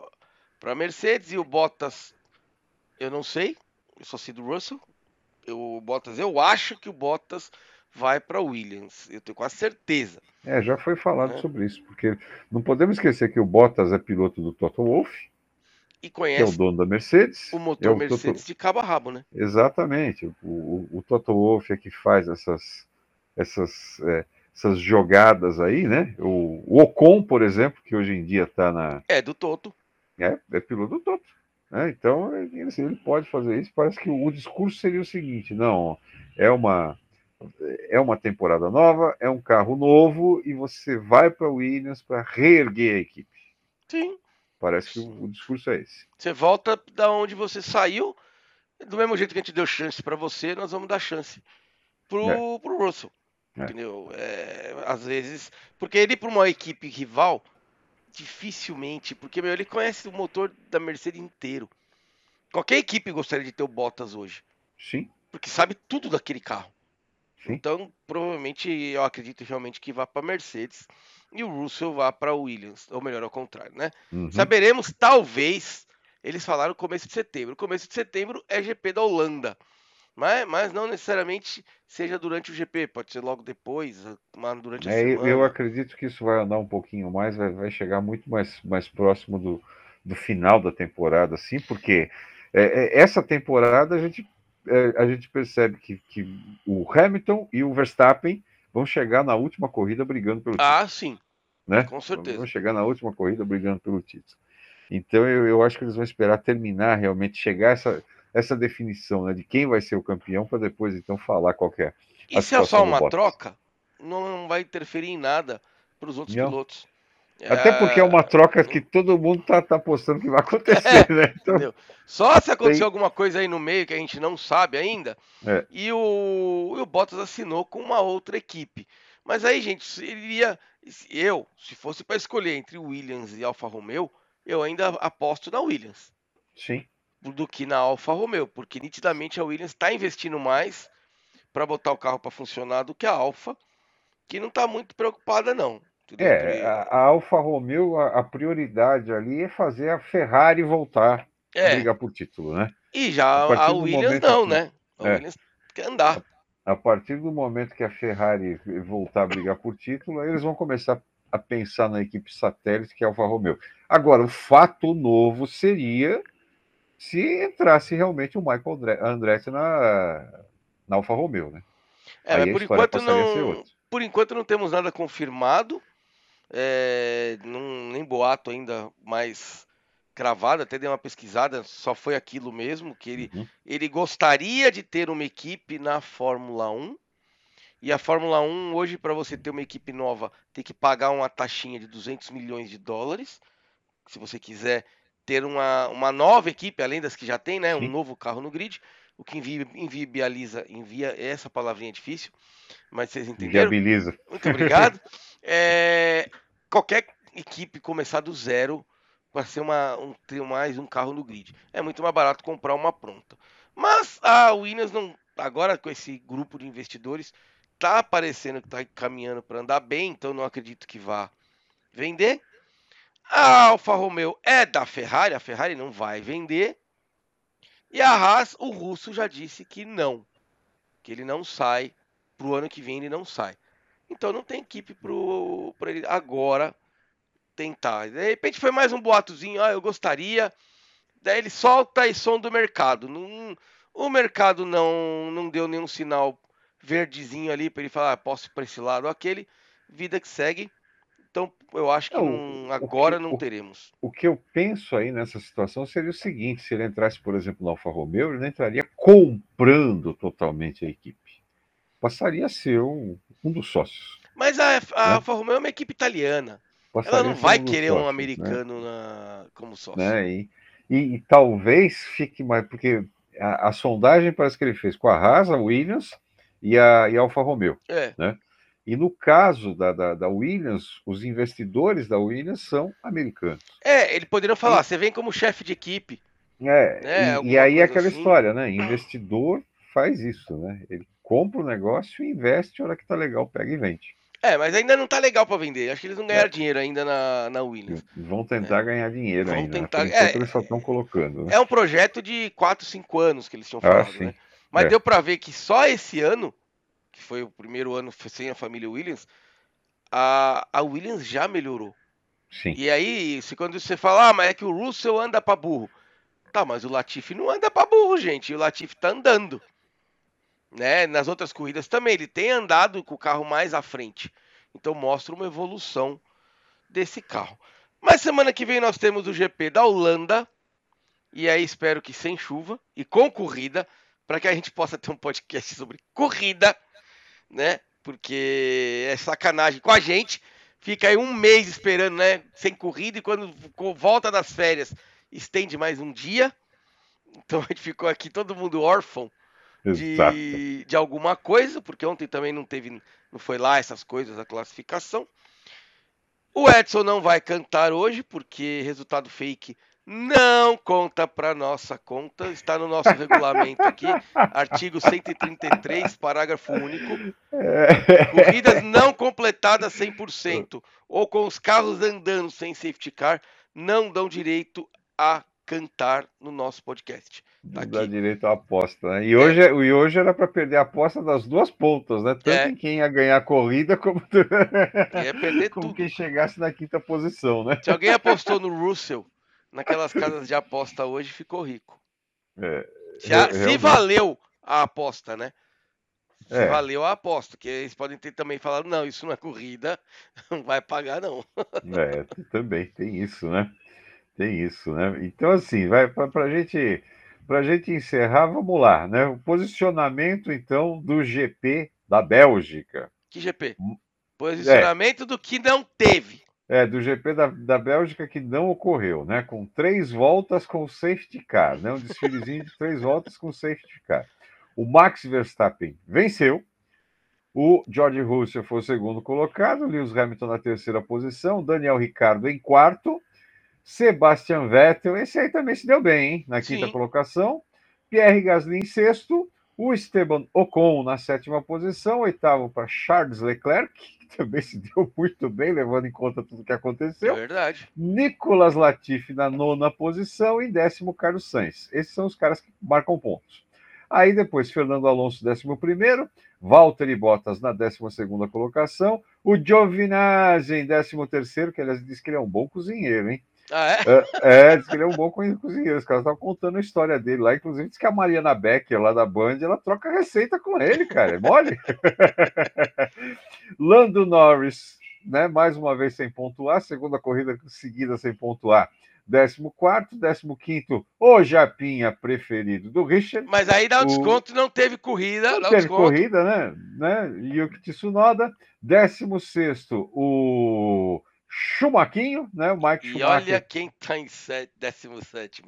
[SPEAKER 2] para Mercedes e o Bottas, eu não sei, eu só sei do Russell. Eu, o Bottas, eu acho que o Bottas vai para Williams, eu tenho quase certeza.
[SPEAKER 1] É, já foi falado
[SPEAKER 2] É.
[SPEAKER 1] sobre isso, porque não podemos esquecer que o Bottas é piloto do Toto Wolff,
[SPEAKER 2] E
[SPEAKER 1] que é o
[SPEAKER 2] conhece
[SPEAKER 1] dono da Mercedes.
[SPEAKER 2] o
[SPEAKER 1] é
[SPEAKER 2] motor
[SPEAKER 1] o
[SPEAKER 2] Mercedes de cabo a rabo, né?
[SPEAKER 1] Toto- Exatamente. O, o, o Toto Wolff é que faz essas, essas, é, essas jogadas aí, né? O, o Ocon, por exemplo, que hoje em dia está na.
[SPEAKER 2] É do Toto.
[SPEAKER 1] É, é piloto do Toto. né? Então, ele, assim, ele pode fazer isso. Parece que o discurso seria o seguinte: não, é uma. É uma temporada nova, é um carro novo e você vai para Williams para reerguer a equipe.
[SPEAKER 2] Sim.
[SPEAKER 1] Parece que o, o discurso é esse.
[SPEAKER 2] Você volta da onde você saiu. Do mesmo jeito que a gente deu chance para você, nós vamos dar chance pro, pro Russell.
[SPEAKER 1] É.
[SPEAKER 2] Entendeu? É, às vezes. Porque ele, para uma equipe rival, dificilmente. Porque, meu, ele conhece o motor da Mercedes inteiro. Qualquer equipe gostaria de ter o Bottas hoje.
[SPEAKER 1] Sim,
[SPEAKER 2] Porque sabe tudo daquele carro.
[SPEAKER 1] Sim.
[SPEAKER 2] Então, provavelmente, eu acredito realmente que vá para Mercedes e o Russell vá para Williams. Ou melhor, ao contrário, né?
[SPEAKER 1] Uhum.
[SPEAKER 2] Saberemos, talvez, eles falaram começo de setembro. Começo de setembro é GP da Holanda. Mas, mas não necessariamente seja durante o GP, pode ser logo depois, mas durante a
[SPEAKER 1] É, eu,
[SPEAKER 2] semana.
[SPEAKER 1] eu acredito que isso vai andar um pouquinho mais, vai, vai chegar muito mais, mais próximo do, do final da temporada, assim, porque é, é, essa temporada a gente, a gente percebe que, que o Hamilton e o Verstappen vão chegar na última corrida brigando pelo título,
[SPEAKER 2] Ah, sim,
[SPEAKER 1] né?
[SPEAKER 2] com certeza.
[SPEAKER 1] Vão chegar na última corrida brigando pelo título. Então eu, eu acho que eles vão esperar terminar realmente, chegar essa, essa definição né, de quem vai ser o campeão, para depois então falar qual é.
[SPEAKER 2] E se é só uma troca, não vai interferir em nada para os outros
[SPEAKER 1] Não.
[SPEAKER 2] pilotos.
[SPEAKER 1] Até porque é uma troca que todo mundo tá, tá apostando que vai acontecer, né? Então?
[SPEAKER 2] Só se acontecer
[SPEAKER 1] Tem-
[SPEAKER 2] alguma coisa aí no meio que a gente não sabe ainda.
[SPEAKER 1] É.
[SPEAKER 2] E, o, e o Bottas assinou com uma outra equipe. Mas aí, gente, iria. Eu, se fosse para escolher entre Williams e Alfa Romeo, eu ainda aposto na Williams
[SPEAKER 1] sim.
[SPEAKER 2] do que na Alfa Romeo, porque nitidamente a Williams está investindo mais para botar o carro para funcionar do que a Alfa, que não está muito preocupada não. Entendeu?
[SPEAKER 1] É, a, a Alfa Romeo, a, a prioridade ali é fazer a Ferrari voltar a
[SPEAKER 2] É,
[SPEAKER 1] brigar por título, né?
[SPEAKER 2] e já
[SPEAKER 1] a
[SPEAKER 2] a Williams
[SPEAKER 1] momento
[SPEAKER 2] não,
[SPEAKER 1] que-
[SPEAKER 2] né? A
[SPEAKER 1] é.
[SPEAKER 2] Williams quer andar.
[SPEAKER 1] A partir do momento que a Ferrari voltar a brigar por título, eles vão começar a pensar na equipe satélite que é a Alfa Romeo. Agora, o fato novo seria se entrasse realmente o Michael Andre- Andretti na, na Alfa Romeo, né?
[SPEAKER 2] É,
[SPEAKER 1] Aí
[SPEAKER 2] mas por enquanto não. Por enquanto não temos nada confirmado. É, não- nem boato ainda mais cravado. Até dei uma pesquisada, só foi aquilo mesmo que ele,
[SPEAKER 1] Uhum.
[SPEAKER 2] ele gostaria de ter uma equipe na Fórmula 1. E a Fórmula 1 hoje para você ter uma equipe nova tem que pagar uma taxinha de 200 milhões de dólares. Se você quiser ter uma, uma nova equipe, além das que já tem, né? Um novo carro no grid, o que invi- inviabiliza, envia, essa palavrinha é difícil, mas vocês entenderam.
[SPEAKER 1] Viabiliza.
[SPEAKER 2] Muito obrigado. [LAUGHS] É, qualquer equipe começar do zero para ser uma, um, ter mais um carro no grid. É muito mais barato comprar uma pronta. Mas a Williams não, agora com esse grupo de investidores, tá parecendo que tá caminhando para andar bem, então não acredito que vá vender. A Alfa Romeo é da Ferrari, a Ferrari não vai vender. E a Haas, o russo já disse que não, que ele não sai pro ano que vem, ele não sai. Então não tem equipe pro para ele agora tentar. De repente foi mais um boatozinho, ah, eu gostaria. Daí ele solta e som do mercado. Não, o mercado não não deu nenhum sinal verdezinho ali para ele falar, ah, posso ir para esse lado ou aquele. Vida que segue. Então eu acho que
[SPEAKER 1] É, o-
[SPEAKER 2] não-
[SPEAKER 1] o
[SPEAKER 2] agora
[SPEAKER 1] que-
[SPEAKER 2] não
[SPEAKER 1] o-
[SPEAKER 2] teremos.
[SPEAKER 1] O que eu penso aí nessa situação seria o seguinte: se ele entrasse, por exemplo, no Alfa Romeo, ele não entraria comprando totalmente a equipe. Passaria a ser um, um dos sócios.
[SPEAKER 2] Mas a, a
[SPEAKER 1] Né?
[SPEAKER 2] Alfa Romeo é uma equipe italiana.
[SPEAKER 1] Passaria
[SPEAKER 2] Ela não
[SPEAKER 1] ser
[SPEAKER 2] vai
[SPEAKER 1] dos
[SPEAKER 2] querer um
[SPEAKER 1] sócios, né?
[SPEAKER 2] americano na- como sócio.
[SPEAKER 1] né? E, e- e talvez fique mais, porque a, a sondagem parece que ele fez com a Haas, a Williams e a, e a Alfa Romeo.
[SPEAKER 2] É,
[SPEAKER 1] E no caso da, da, da Williams, os investidores da Williams são americanos.
[SPEAKER 2] é, ele poderia falar, você vem como chefe de equipe.
[SPEAKER 1] É,
[SPEAKER 2] É,
[SPEAKER 1] e- e, aí é aquela
[SPEAKER 2] assim.
[SPEAKER 1] história, né? Investidor faz isso, né? Ele compra o negócio e investe, a hora que tá legal, pega e vende.
[SPEAKER 2] É, mas ainda não tá legal pra vender. Acho que eles não ganharam
[SPEAKER 1] É.
[SPEAKER 2] dinheiro ainda na, na Williams.
[SPEAKER 1] Vão tentar ganhar dinheiro
[SPEAKER 2] Vão
[SPEAKER 1] ainda. né?
[SPEAKER 2] tentar- é,
[SPEAKER 1] eles só estão colocando. Né?
[SPEAKER 2] É um projeto de 4, 5 anos que eles tinham
[SPEAKER 1] Ah,
[SPEAKER 2] falado,
[SPEAKER 1] sim.
[SPEAKER 2] né? Mas
[SPEAKER 1] É.
[SPEAKER 2] deu pra ver que só esse ano, que foi o primeiro ano sem a família Williams, a, a Williams já melhorou.
[SPEAKER 1] Sim.
[SPEAKER 2] E aí, se quando você fala, ah, mas é que o Russell anda pra burro. Tá, mas o Latifi não anda pra burro, gente. O Latifi tá andando. Né? Nas outras corridas também, ele tem andado com o carro mais à frente. Então mostra uma evolução desse carro. Mas semana que vem nós temos o GP da Holanda. E aí espero que sem chuva e com corrida, para que a gente possa ter um podcast sobre corrida, né? Porque é sacanagem com a gente. Fica aí um mês esperando, né? Sem corrida, e quando volta das férias, estende mais um dia. Então a gente ficou aqui todo mundo órfão. De, de alguma coisa, porque ontem também não teve, não foi lá essas coisas, a classificação. O Edson não vai cantar hoje, porque resultado fake não conta para nossa conta, está no nosso [LAUGHS] regulamento aqui, artigo 133, parágrafo único. Corridas [LAUGHS] não completadas 100% ou com os carros andando sem safety car não dão direito a cantar no nosso podcast. Tá
[SPEAKER 1] dá direito à aposta, né? E hoje, e hoje era para perder a aposta das duas pontas, né? Tanto
[SPEAKER 2] É.
[SPEAKER 1] em quem ia ganhar a corrida como, [LAUGHS] como
[SPEAKER 2] tudo.
[SPEAKER 1] quem chegasse na quinta posição, né?
[SPEAKER 2] Se alguém apostou no Russell naquelas casas de aposta hoje, ficou rico.
[SPEAKER 1] É,
[SPEAKER 2] Já,
[SPEAKER 1] re-
[SPEAKER 2] se valeu a aposta, né? Se
[SPEAKER 1] É.
[SPEAKER 2] valeu a aposta, que eles podem ter também falado, não, isso não é corrida, [LAUGHS] não vai pagar não.
[SPEAKER 1] É, também tem isso, né? Tem isso, né? Então, assim, vai para a gente, pra gente encerrar, vamos lá, né? O posicionamento, então, do GP da Bélgica.
[SPEAKER 2] Que GP?
[SPEAKER 1] Hum.
[SPEAKER 2] Posicionamento do que não teve.
[SPEAKER 1] É, do GP da, da Bélgica que não ocorreu, né? Com três voltas com safety car, né? Um desfilezinho de três voltas com safety car. O Max Verstappen venceu. O George Russell foi o segundo colocado, Lewis Hamilton na terceira posição, Daniel Ricciardo em quarto, Sebastian Vettel, esse aí também se deu bem, hein? Na quinta
[SPEAKER 2] Sim.
[SPEAKER 1] colocação, Pierre Gasly em sexto, o Esteban Ocon na sétima posição, oitavo para Charles Leclerc, [LAUGHS] que também se deu muito bem, levando em conta tudo que
[SPEAKER 2] É
[SPEAKER 1] aconteceu.
[SPEAKER 2] verdade.
[SPEAKER 1] Nicolas Latifi na nona posição e décimo Carlos Sainz. Esses são os caras que marcam pontos. Aí depois Fernando Alonso, décimo primeiro, Valtteri Bottas na décima segunda colocação, o Giovinazzi em décimo terceiro, que aliás diz que ele é um bom cozinheiro, hein?
[SPEAKER 2] Ah, é?
[SPEAKER 1] É, diz que ele é um bom cozinheiro. Os caras estavam contando a história dele lá. Inclusive, diz que a Mariana Becker, lá da Band, ela troca receita com ele, cara. É mole? [LAUGHS] Lando Norris, né? Mais uma vez sem pontuar. Segunda corrida seguida sem pontuar. 14, 15, o Japinha preferido do Richard.
[SPEAKER 2] Mas aí dá um
[SPEAKER 1] O-
[SPEAKER 2] desconto não teve corrida.
[SPEAKER 1] Não teve
[SPEAKER 2] desconto.
[SPEAKER 1] corrida, né? né? Yuki Tsunoda. 16, o Chumaquinho, né? O Mike
[SPEAKER 2] E
[SPEAKER 1] Schumacher.
[SPEAKER 2] olha quem tá em 17
[SPEAKER 1] 17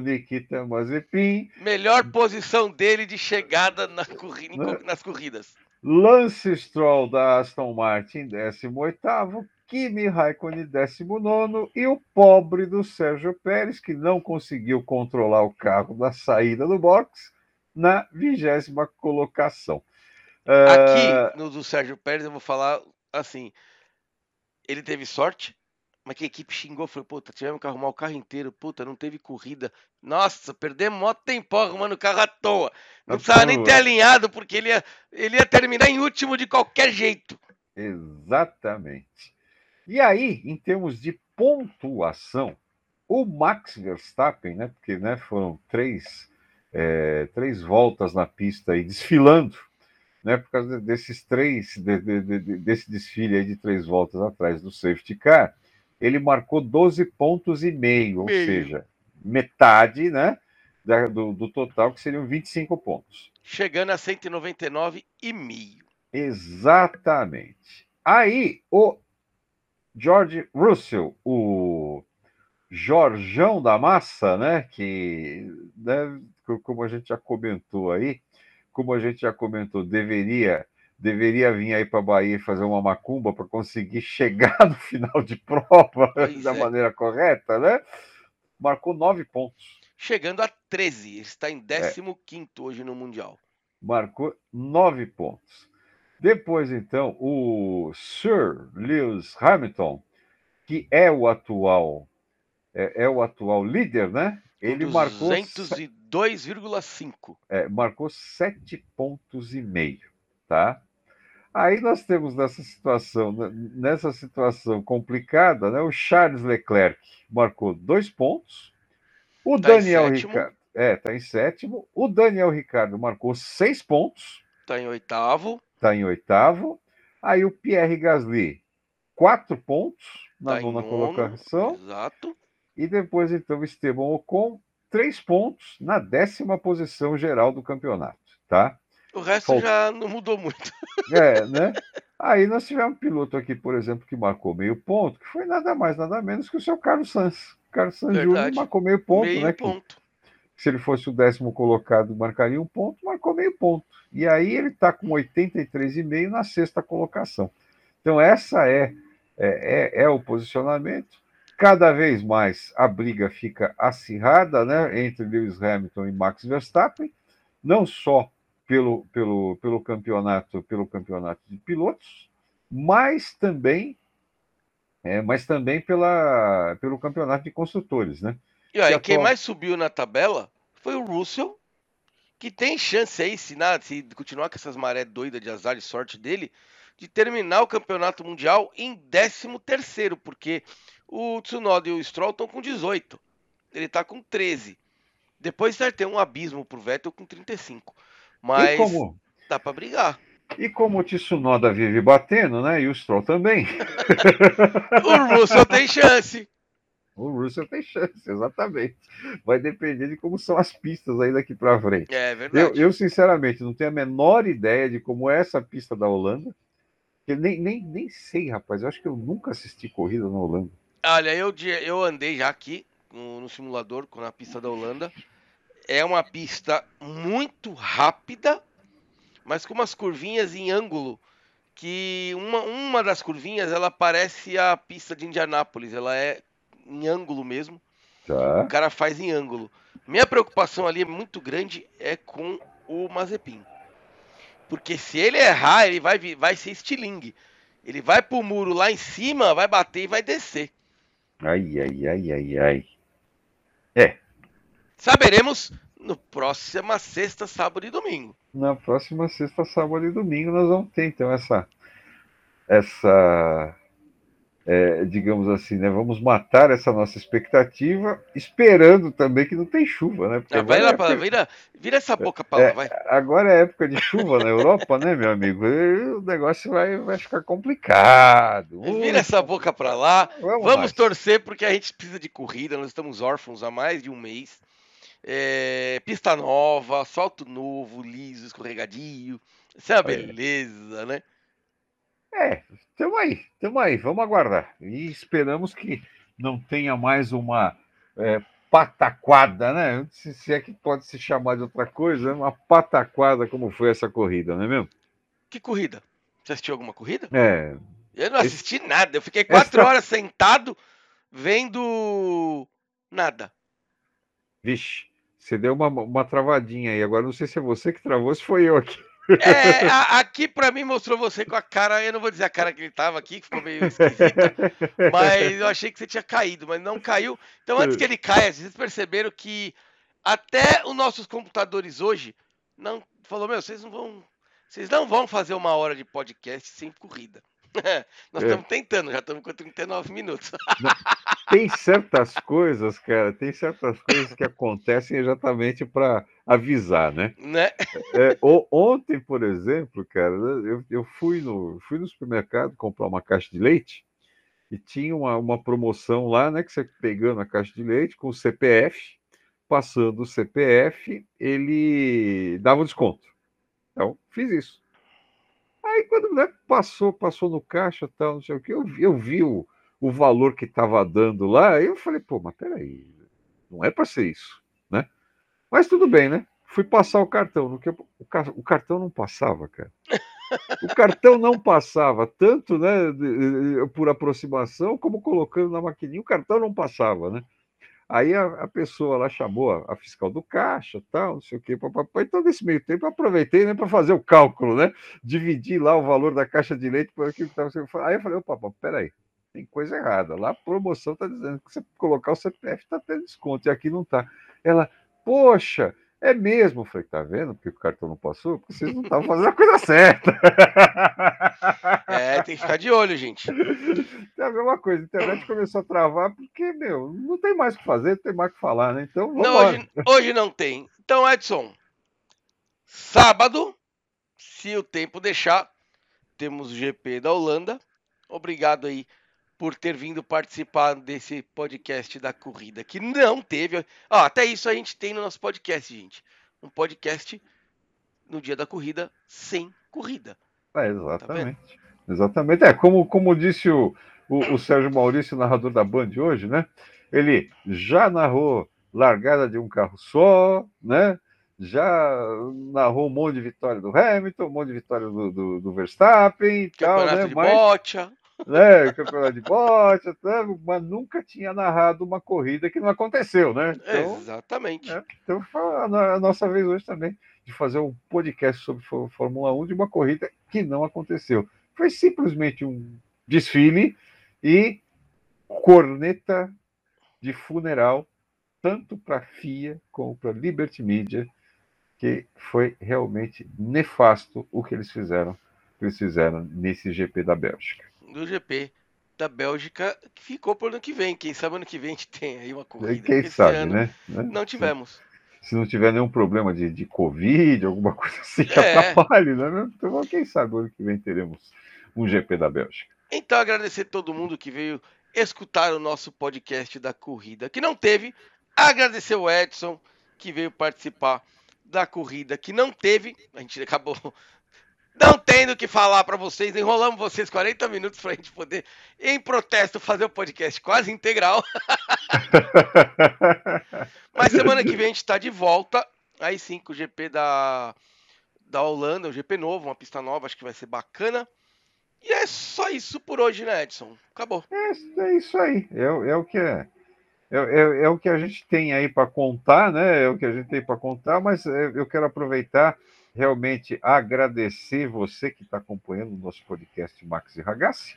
[SPEAKER 1] Nikita Mazepin.
[SPEAKER 2] Melhor posição dele de chegada na corri-
[SPEAKER 1] Né?
[SPEAKER 2] nas corridas.
[SPEAKER 1] Lance Stroll da Aston Martin, 18º, Kimi Raikkonen, 19 e o pobre do Sérgio Pérez, que não conseguiu controlar o carro na saída do box, na vigésima colocação. Ah,
[SPEAKER 2] Aqui, no do Sérgio Pérez, eu vou falar assim. Ele teve sorte, mas que a equipe xingou. Falou, puta, tivemos que arrumar o carro inteiro. Puta, não teve corrida. Nossa, perdemos mó tempo arrumando o carro à toa. Não
[SPEAKER 1] À
[SPEAKER 2] precisava nem ter alinhado, porque ele ia, ele ia terminar em último de qualquer jeito.
[SPEAKER 1] Exatamente. E aí, em termos de pontuação, o Max Verstappen, né, porque né, foram três, é, três voltas na pista aí desfilando, né, por causa desses três, de- de- de- de- desse desfile aí de três voltas atrás do safety car, ele marcou 12 pontos e meio, ou
[SPEAKER 2] Meio.
[SPEAKER 1] seja, metade né, da- do, do total, que seriam 25 pontos.
[SPEAKER 2] Chegando a 199 e meio.
[SPEAKER 1] Exatamente. Aí, o George Russell, o Jorjão da Massa, né? Que, né, co- como a gente já comentou aí, como a gente já comentou, deveria deveria vir aí para a Bahia fazer uma macumba para conseguir [LAUGHS] chegar no final de prova [LAUGHS]
[SPEAKER 2] Pois
[SPEAKER 1] da
[SPEAKER 2] é.
[SPEAKER 1] maneira correta, né? Marcou nove pontos.
[SPEAKER 2] Chegando a 13. Ele está
[SPEAKER 1] É.
[SPEAKER 2] em 15 hoje no Mundial.
[SPEAKER 1] marcou nove pontos. Depois, então, o Sir Lewis Hamilton, que é o atual é, é o atual líder, né? Ele marcou, se-
[SPEAKER 2] 202,5.
[SPEAKER 1] é, marcou sete pontos e meio, tá? Aí nós temos nessa situação, nessa situação complicada, né? O Charles Leclerc marcou dois pontos, o
[SPEAKER 2] Tá
[SPEAKER 1] Daniel. Ricciardo é, tá em sétimo, o Daniel Ricciardo marcou seis pontos.
[SPEAKER 2] Está em oitavo.
[SPEAKER 1] está em oitavo. Aí o Pierre Gasly, quatro pontos na
[SPEAKER 2] Tá
[SPEAKER 1] nona colocação.
[SPEAKER 2] Exato.
[SPEAKER 1] E depois, então, Esteban Ocon, três pontos na décima posição geral do campeonato, tá?
[SPEAKER 2] O resto
[SPEAKER 1] Falta-
[SPEAKER 2] já não mudou muito.
[SPEAKER 1] É, [LAUGHS] né? Aí nós tivemos um piloto aqui, por exemplo, que marcou meio ponto, que foi nada mais, nada menos que o seu Carlos Sainz. O Carlos Sainz Júnior marcou meio ponto,
[SPEAKER 2] Meio
[SPEAKER 1] né? que-
[SPEAKER 2] ponto.
[SPEAKER 1] se ele fosse o décimo colocado, marcaria um ponto, marcou meio ponto. E aí ele está com 83,5 na sexta colocação. Então, essa é, é, é, é o posicionamento. Cada vez mais a briga fica acirrada né, entre Lewis Hamilton e Max Verstappen, não só pelo, pelo, pelo campeonato pelo campeonato de pilotos, mas também é, mas também pela, pelo campeonato de construtores, né?
[SPEAKER 2] E aí,
[SPEAKER 1] Que
[SPEAKER 2] quem
[SPEAKER 1] atual-
[SPEAKER 2] mais subiu na tabela foi o Russell, que tem chance aí, se, nada, se continuar com essas maré doidas de azar e sorte dele, de terminar o campeonato mundial em 13 terceiro, porque o Tsunoda e o Stroll estão com 18. Ele tá com 13. Depois vai ter um abismo pro Vettel com 35. Mas
[SPEAKER 1] como,
[SPEAKER 2] dá pra brigar.
[SPEAKER 1] E como o Tsunoda vive batendo, né? E o Stroll também. [LAUGHS]
[SPEAKER 2] O Russell tem chance.
[SPEAKER 1] O Russell tem chance, exatamente. Vai depender de como são as pistas aí daqui para frente.
[SPEAKER 2] É
[SPEAKER 1] Eu,
[SPEAKER 2] verdade.
[SPEAKER 1] eu, sinceramente, não tenho a menor ideia de como é essa pista da Holanda. Eu nem, nem, nem sei, rapaz. Eu acho que eu nunca assisti corrida na Holanda.
[SPEAKER 2] Olha, eu, eu andei já aqui no, no simulador, na pista da Holanda. É uma pista muito rápida, mas com umas curvinhas em ângulo. Que uma, uma das curvinhas ela parece a pista de Indianápolis. Ela é em ângulo mesmo.
[SPEAKER 1] Tá?
[SPEAKER 2] O cara faz em ângulo. Minha preocupação ali é muito grande é com o Mazepin. Porque se ele errar, ele vai, vai ser estilingue. Ele vai pro muro lá em cima, vai bater e vai descer.
[SPEAKER 1] Ai, ai, ai, ai, ai. É,
[SPEAKER 2] Saberemos no próxima sexta, sábado e domingo.
[SPEAKER 1] na próxima sexta, sábado e domingo nós vamos ter então essa essa é, digamos assim, né? Vamos matar essa nossa expectativa, esperando também que não tem chuva, né? Porque
[SPEAKER 2] Ah, vai
[SPEAKER 1] agora,
[SPEAKER 2] lá,
[SPEAKER 1] é
[SPEAKER 2] pra, vira, vira essa boca pra lá,
[SPEAKER 1] É.
[SPEAKER 2] vai.
[SPEAKER 1] agora é época de chuva na Europa, né, meu amigo? O negócio vai, vai ficar complicado.
[SPEAKER 2] Vira essa boca pra lá.
[SPEAKER 1] Vamos,
[SPEAKER 2] Vamos torcer porque a gente precisa de corrida. Nós estamos órfãos há mais de um mês. É, pista nova, asfalto novo, liso, escorregadio. Isso é uma beleza, né?
[SPEAKER 1] É, Tamo aí, tamo aí, vamos aguardar. E esperamos que não tenha mais uma é, pataquada, né? Se é que pode se chamar de outra coisa, uma pataquada como foi essa corrida, não é mesmo?
[SPEAKER 2] Que corrida? Você assistiu alguma corrida?
[SPEAKER 1] É.
[SPEAKER 2] Eu não assisti esse... nada. Eu fiquei quatro essa... horas sentado vendo nada.
[SPEAKER 1] Vixe, você deu uma, uma travadinha aí. Agora não sei se é você que travou, se foi eu aqui.
[SPEAKER 2] É, a, aqui para mim mostrou você com a cara, eu não vou dizer a cara que ele tava aqui, que ficou meio esquisita, mas eu achei que você tinha caído, mas não caiu. Então antes que ele caia, vocês perceberam que até os nossos computadores hoje não falou, meu, vocês não vão, vocês não vão fazer uma hora de podcast sem corrida. [LAUGHS] Nós é. estamos tentando, já estamos com 39 minutos. [LAUGHS]
[SPEAKER 1] tem certas coisas, cara, tem certas coisas que acontecem exatamente para avisar, né?
[SPEAKER 2] né?
[SPEAKER 1] É, ontem, por exemplo, cara, eu, eu fui, no, fui no supermercado comprar uma caixa de leite e tinha uma, uma promoção lá, né? Que você pegando a caixa de leite com o CPF, passando o CPF, ele dava um desconto. Então, fiz isso. Aí quando né, passou, passou no caixa tal, não sei o que, eu eu vi o, o valor que estava dando lá, eu falei, pô, mas peraí, não é para ser isso, né? Mas tudo bem, né? Fui passar o cartão, no que o, o cartão não passava, cara. O cartão não passava, tanto né, por aproximação, como colocando na maquininha, o cartão não passava, né? Aí a, a, pessoa lá chamou a, a, fiscal do caixa, tal, não sei o quê, papapá. Então, nesse meio tempo, eu aproveitei né, para fazer o cálculo, né? Dividir lá o valor da caixa de leite por aquilo que estava. Aí eu falei, opa, peraí, tem coisa errada. Lá a promoção está dizendo que você colocar o CPF está tendo desconto, e aqui não está. Ela, poxa, é mesmo, eu falei, tá vendo porque o cartão não passou? Porque vocês não estavam fazendo a coisa certa. [LAUGHS]
[SPEAKER 2] É, tem que ficar de olho, gente. [LAUGHS]
[SPEAKER 1] É a mesma coisa, a internet começou a travar porque, meu, não tem mais o que fazer, não tem mais o que falar, né? Então, vamos
[SPEAKER 2] não, hoje, hoje não tem. Então, Edson, sábado, se o tempo deixar, temos o GP da Holanda. Obrigado aí por ter vindo participar desse podcast da corrida, que não teve. Ah, até isso a gente tem no nosso podcast, gente. Um podcast no dia da corrida sem corrida.
[SPEAKER 1] É, exatamente. Tá exatamente. É, como, como disse o, o, o Sérgio Maurício, narrador da Band hoje, né? Ele já narrou largada de um carro só, né? já narrou um monte de vitória do Hamilton, um monte de vitória do, do, do Verstappen e tal, né?
[SPEAKER 2] De Mas,
[SPEAKER 1] né? Campeonato de bote, mas nunca tinha narrado uma corrida que não aconteceu, né?
[SPEAKER 2] Então, Exatamente.
[SPEAKER 1] É, então foi a, nossa vez hoje também de fazer um podcast sobre Fórmula 1 de uma corrida que não aconteceu. Foi simplesmente um desfile e corneta de funeral, tanto para a FIA como para a Liberty Media, que foi realmente nefasto o que eles fizeram, que eles fizeram nesse GP da Bélgica
[SPEAKER 2] do GP da Bélgica, que ficou para o ano que vem. Quem sabe ano que vem a gente tem aí uma corrida.
[SPEAKER 1] Quem sabe, né? né?
[SPEAKER 2] Não tivemos.
[SPEAKER 1] Se, não tiver nenhum problema de, de Covid, alguma [LAUGHS] coisa assim que é. atrapalhe, né? Então, quem sabe ano que vem teremos um GP da Bélgica.
[SPEAKER 2] Então, agradecer todo mundo que veio escutar o nosso podcast da corrida, que não teve. Agradecer o Edson, que veio participar da corrida, que não teve. A gente acabou não tendo o que falar para vocês, enrolamos vocês 40 minutos para a gente poder, em protesto, fazer o podcast quase integral. [LAUGHS] Mas semana que vem a gente está de volta. Aí sim, com o GP da, da Holanda, o GP novo, uma pista nova, acho que vai ser bacana. E é só isso por hoje, né, Edson? Acabou.
[SPEAKER 1] É, é isso aí. É, é o que é. É, é, é, o que a gente tem aí para contar, né? É o que a gente tem para contar, mas é, eu quero aproveitar realmente agradecer você que está acompanhando o nosso podcast Max e Ragazzi.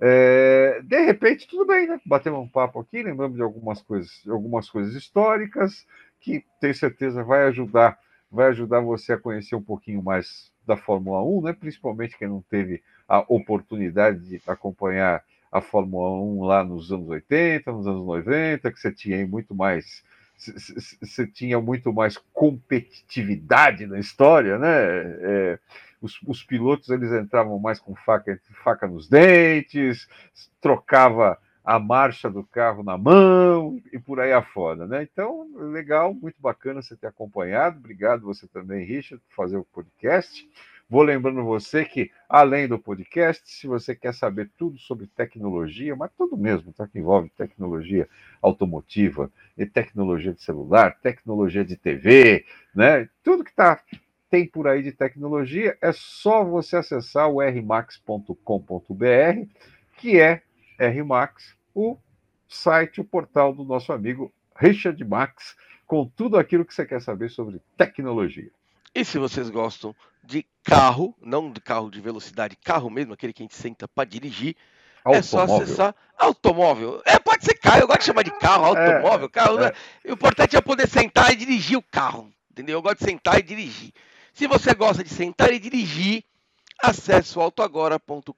[SPEAKER 1] É, de repente, tudo bem, né? Batemos um papo aqui, lembramos de algumas coisas, algumas coisas históricas que tenho certeza vai ajudar, vai ajudar você a conhecer um pouquinho mais da Fórmula 1, né? Principalmente quem não teve a oportunidade de acompanhar a Fórmula 1 lá nos anos 80, nos anos 90, que você tinha muito mais você tinha muito mais competitividade na história, né? É, os, os, pilotos eles entravam mais com faca, faca nos dentes, trocava a marcha do carro na mão e por aí afora, né? Então, legal, muito bacana você ter acompanhado. Obrigado você também, Richard, por fazer o podcast. Vou lembrando você que, além do podcast, se você quer saber tudo sobre tecnologia, mas tudo mesmo, tá? que envolve tecnologia automotiva, e tecnologia de celular, tecnologia de TV, né? Tudo que tá, tem por aí de tecnologia, é só você acessar o rmax.com.br, que é Rmax, o site, o portal do nosso amigo Richard Max, com tudo aquilo que você quer saber sobre tecnologia.
[SPEAKER 2] E se vocês gostam de carro, não de carro de velocidade, carro mesmo, aquele que a gente senta para dirigir, automóvel. é só acessar automóvel. É, pode ser carro, eu gosto de chamar de carro, é, automóvel, é, carro. É. O importante é poder sentar e dirigir o carro, entendeu? Eu gosto de sentar e dirigir. Se você gosta de sentar e dirigir, acesse autoagora.com.br,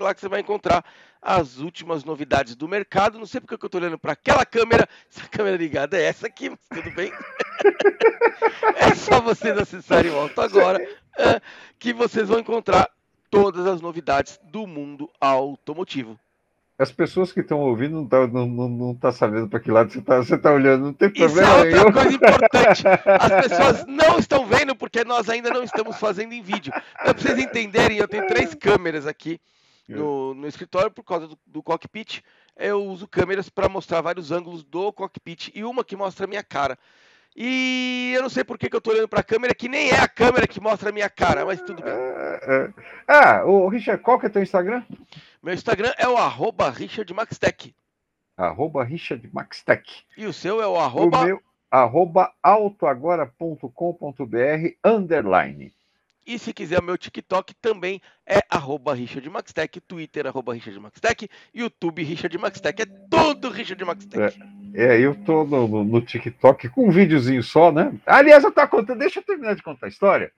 [SPEAKER 2] lá que você vai encontrar as últimas novidades do mercado. Não sei porque eu estou olhando para aquela câmera, se a câmera ligada é essa aqui, mas tudo bem. [LAUGHS] é só vocês acessarem o Auto Agora que vocês vão encontrar todas as novidades do mundo automotivo.
[SPEAKER 1] As pessoas que estão ouvindo não estão tá, não, não, não tá sabendo para que lado você está você tá olhando, não tem
[SPEAKER 2] problema. Isso é outra coisa importante. As [LAUGHS] pessoas não estão vendo porque nós ainda não estamos fazendo em vídeo. Mas para vocês entenderem, eu tenho três câmeras aqui no, no escritório por causa do, do cockpit. Eu uso câmeras para mostrar vários ângulos do cockpit e uma que mostra a minha cara. E eu não sei por que, que eu tô olhando para a câmera, que nem é a câmera que mostra a minha cara, mas tudo bem. É,
[SPEAKER 1] é. Ah, o Richard, qual que é teu Instagram?
[SPEAKER 2] Meu Instagram é o arroba RichardMaxTech.
[SPEAKER 1] Arroba RichardMaxTech.
[SPEAKER 2] E o seu é o arroba... O meu,
[SPEAKER 1] arroba autoagora.com.br underline.
[SPEAKER 2] E se quiser o meu TikTok também é arroba Richard Maxtech, Twitter arroba Richard Maxtech, YouTube Richard Maxtech, é tudo Richard Maxtech.
[SPEAKER 1] É, é eu tô no, no, no, TikTok com um videozinho só, né? Aliás, eu tô contando, deixa eu terminar de contar a história,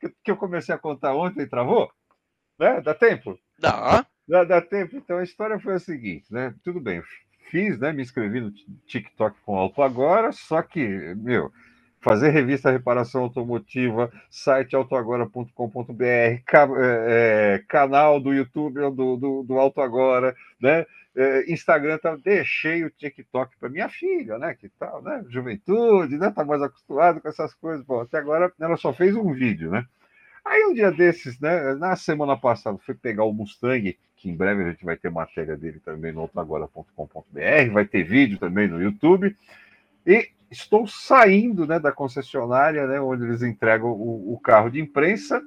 [SPEAKER 1] que, que eu comecei a contar ontem e travou, né? Dá tempo?
[SPEAKER 2] Dá.
[SPEAKER 1] Dá, dá tempo. Então a história foi a seguinte, né? Tudo bem, fiz, né? Me inscrevi no TikTok com Alto Agora, só que, meu fazer revista Reparação Automotiva, site autoagora.com.br, ca, é, é, canal do YouTube do, do, do Auto Agora, né? É, Instagram, tá, deixei o TikTok para minha filha, né? Que tal, né? Juventude, né? Tá mais acostumado com essas coisas. Bom, até agora ela só fez um vídeo, né? Aí um dia desses, né? Na semana passada, fui pegar o Mustang, que em breve a gente vai ter matéria dele também no autoagora.com.br, vai ter vídeo também no YouTube. E estou saindo né, da concessionária, né, onde eles entregam o, o, carro de imprensa,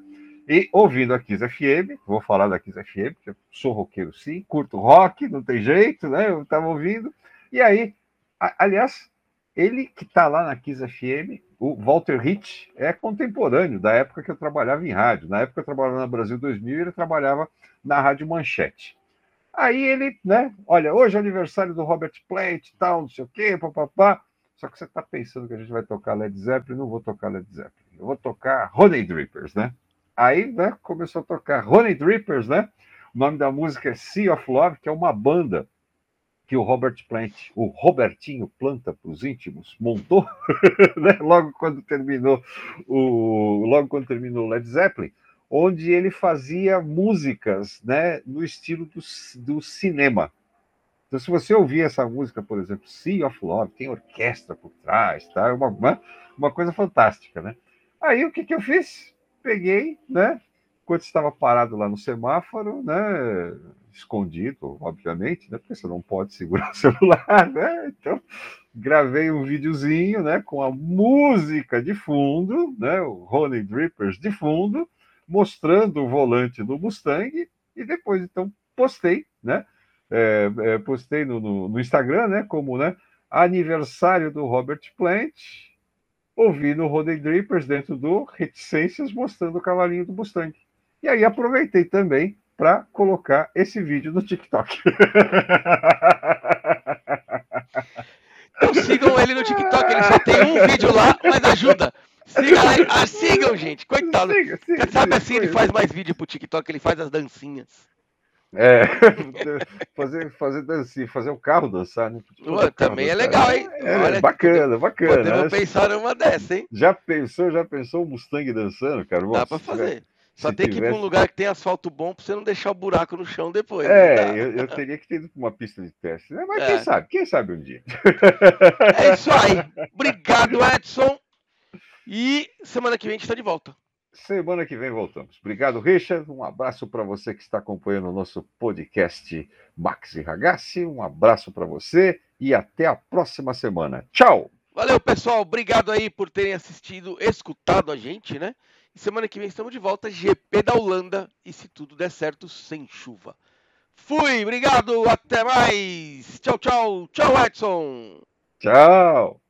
[SPEAKER 1] e ouvindo a Kiss FM, vou falar da Kiss FM, porque eu sou roqueiro sim, curto rock, não tem jeito, né? Eu estava ouvindo. E aí, a, aliás, ele que está lá na Kiss FM, o Walter Hitch, é contemporâneo da época que eu trabalhava em rádio. Na época eu trabalhava na Brasil 2000, ele trabalhava na Rádio Manchete. Aí ele, né, olha, hoje é aniversário do Robert Plant, tal, não sei o quê, papapá. Só que você está pensando que a gente vai tocar Led Zeppelin, não vou tocar Led Zeppelin. Eu vou tocar Honey Drippers, né? Aí, né, começou a tocar Honey Drippers, né? O nome da música é Sea of Love, que é uma banda que o Robert Plant, o Robertinho Planta para os íntimos, montou, [LAUGHS] né? logo quando terminou o logo quando terminou Led Zeppelin, onde ele fazia músicas, né, no estilo do, do cinema. Então, se você ouvir essa música, por exemplo, Sea of Love, tem orquestra por trás, tá? É uma, uma, uma coisa fantástica, né? Aí o que, que eu fiz? Peguei, né? Enquanto estava parado lá no semáforo, né? Escondido, obviamente, né? Porque você não pode segurar [LAUGHS] o celular, né? Então, gravei um videozinho, né? Com a música de fundo, né? O Honey Drippers de fundo, mostrando o volante do Mustang e depois, então, postei, né? É, é, postei no, no, no, Instagram, né? Como né, aniversário do Robert Plant, ouvi no Rodney Drippers dentro do Reticências mostrando o cavalinho do Mustang. E aí aproveitei também para colocar esse vídeo no TikTok. [LAUGHS]
[SPEAKER 2] Então sigam ele no TikTok, ele só tem um vídeo lá, mas ajuda. Siga lá, ah, sigam, gente. Coitado. Siga, siga, Sabe assim, ele faz mais vídeo pro TikTok, ele faz as dancinhas.
[SPEAKER 1] É, [LAUGHS] fazer, fazer dancinha, fazer o carro dançar, né?
[SPEAKER 2] Pô, também é legal, hein?
[SPEAKER 1] É, Olha, bacana, bacana.
[SPEAKER 2] Podemos né? pensar numa dessa, hein?
[SPEAKER 1] Já pensou, já pensou o Mustang dançando, cara?
[SPEAKER 2] Dá pra fazer. Só tem tivesse... que ir pra um lugar que tem asfalto bom pra você não deixar o buraco no chão depois.
[SPEAKER 1] É, eu, eu, teria que ter ido pra uma pista de teste, né? Mas é. quem sabe, quem sabe um dia.
[SPEAKER 2] É isso aí. [LAUGHS] Obrigado, Edson. E semana que vem a gente tá de volta.
[SPEAKER 1] Semana que vem voltamos. Obrigado, Richard. Um abraço para você que está acompanhando o nosso podcast Max e Ragazzi. Um abraço para você e até a próxima semana. Tchau!
[SPEAKER 2] Valeu, pessoal. Obrigado aí por terem assistido, escutado a gente, né? E semana que vem estamos de volta, GP da Holanda. E se tudo der certo, sem chuva. Fui, obrigado, até mais. Tchau, tchau. Tchau, Edson.
[SPEAKER 1] Tchau.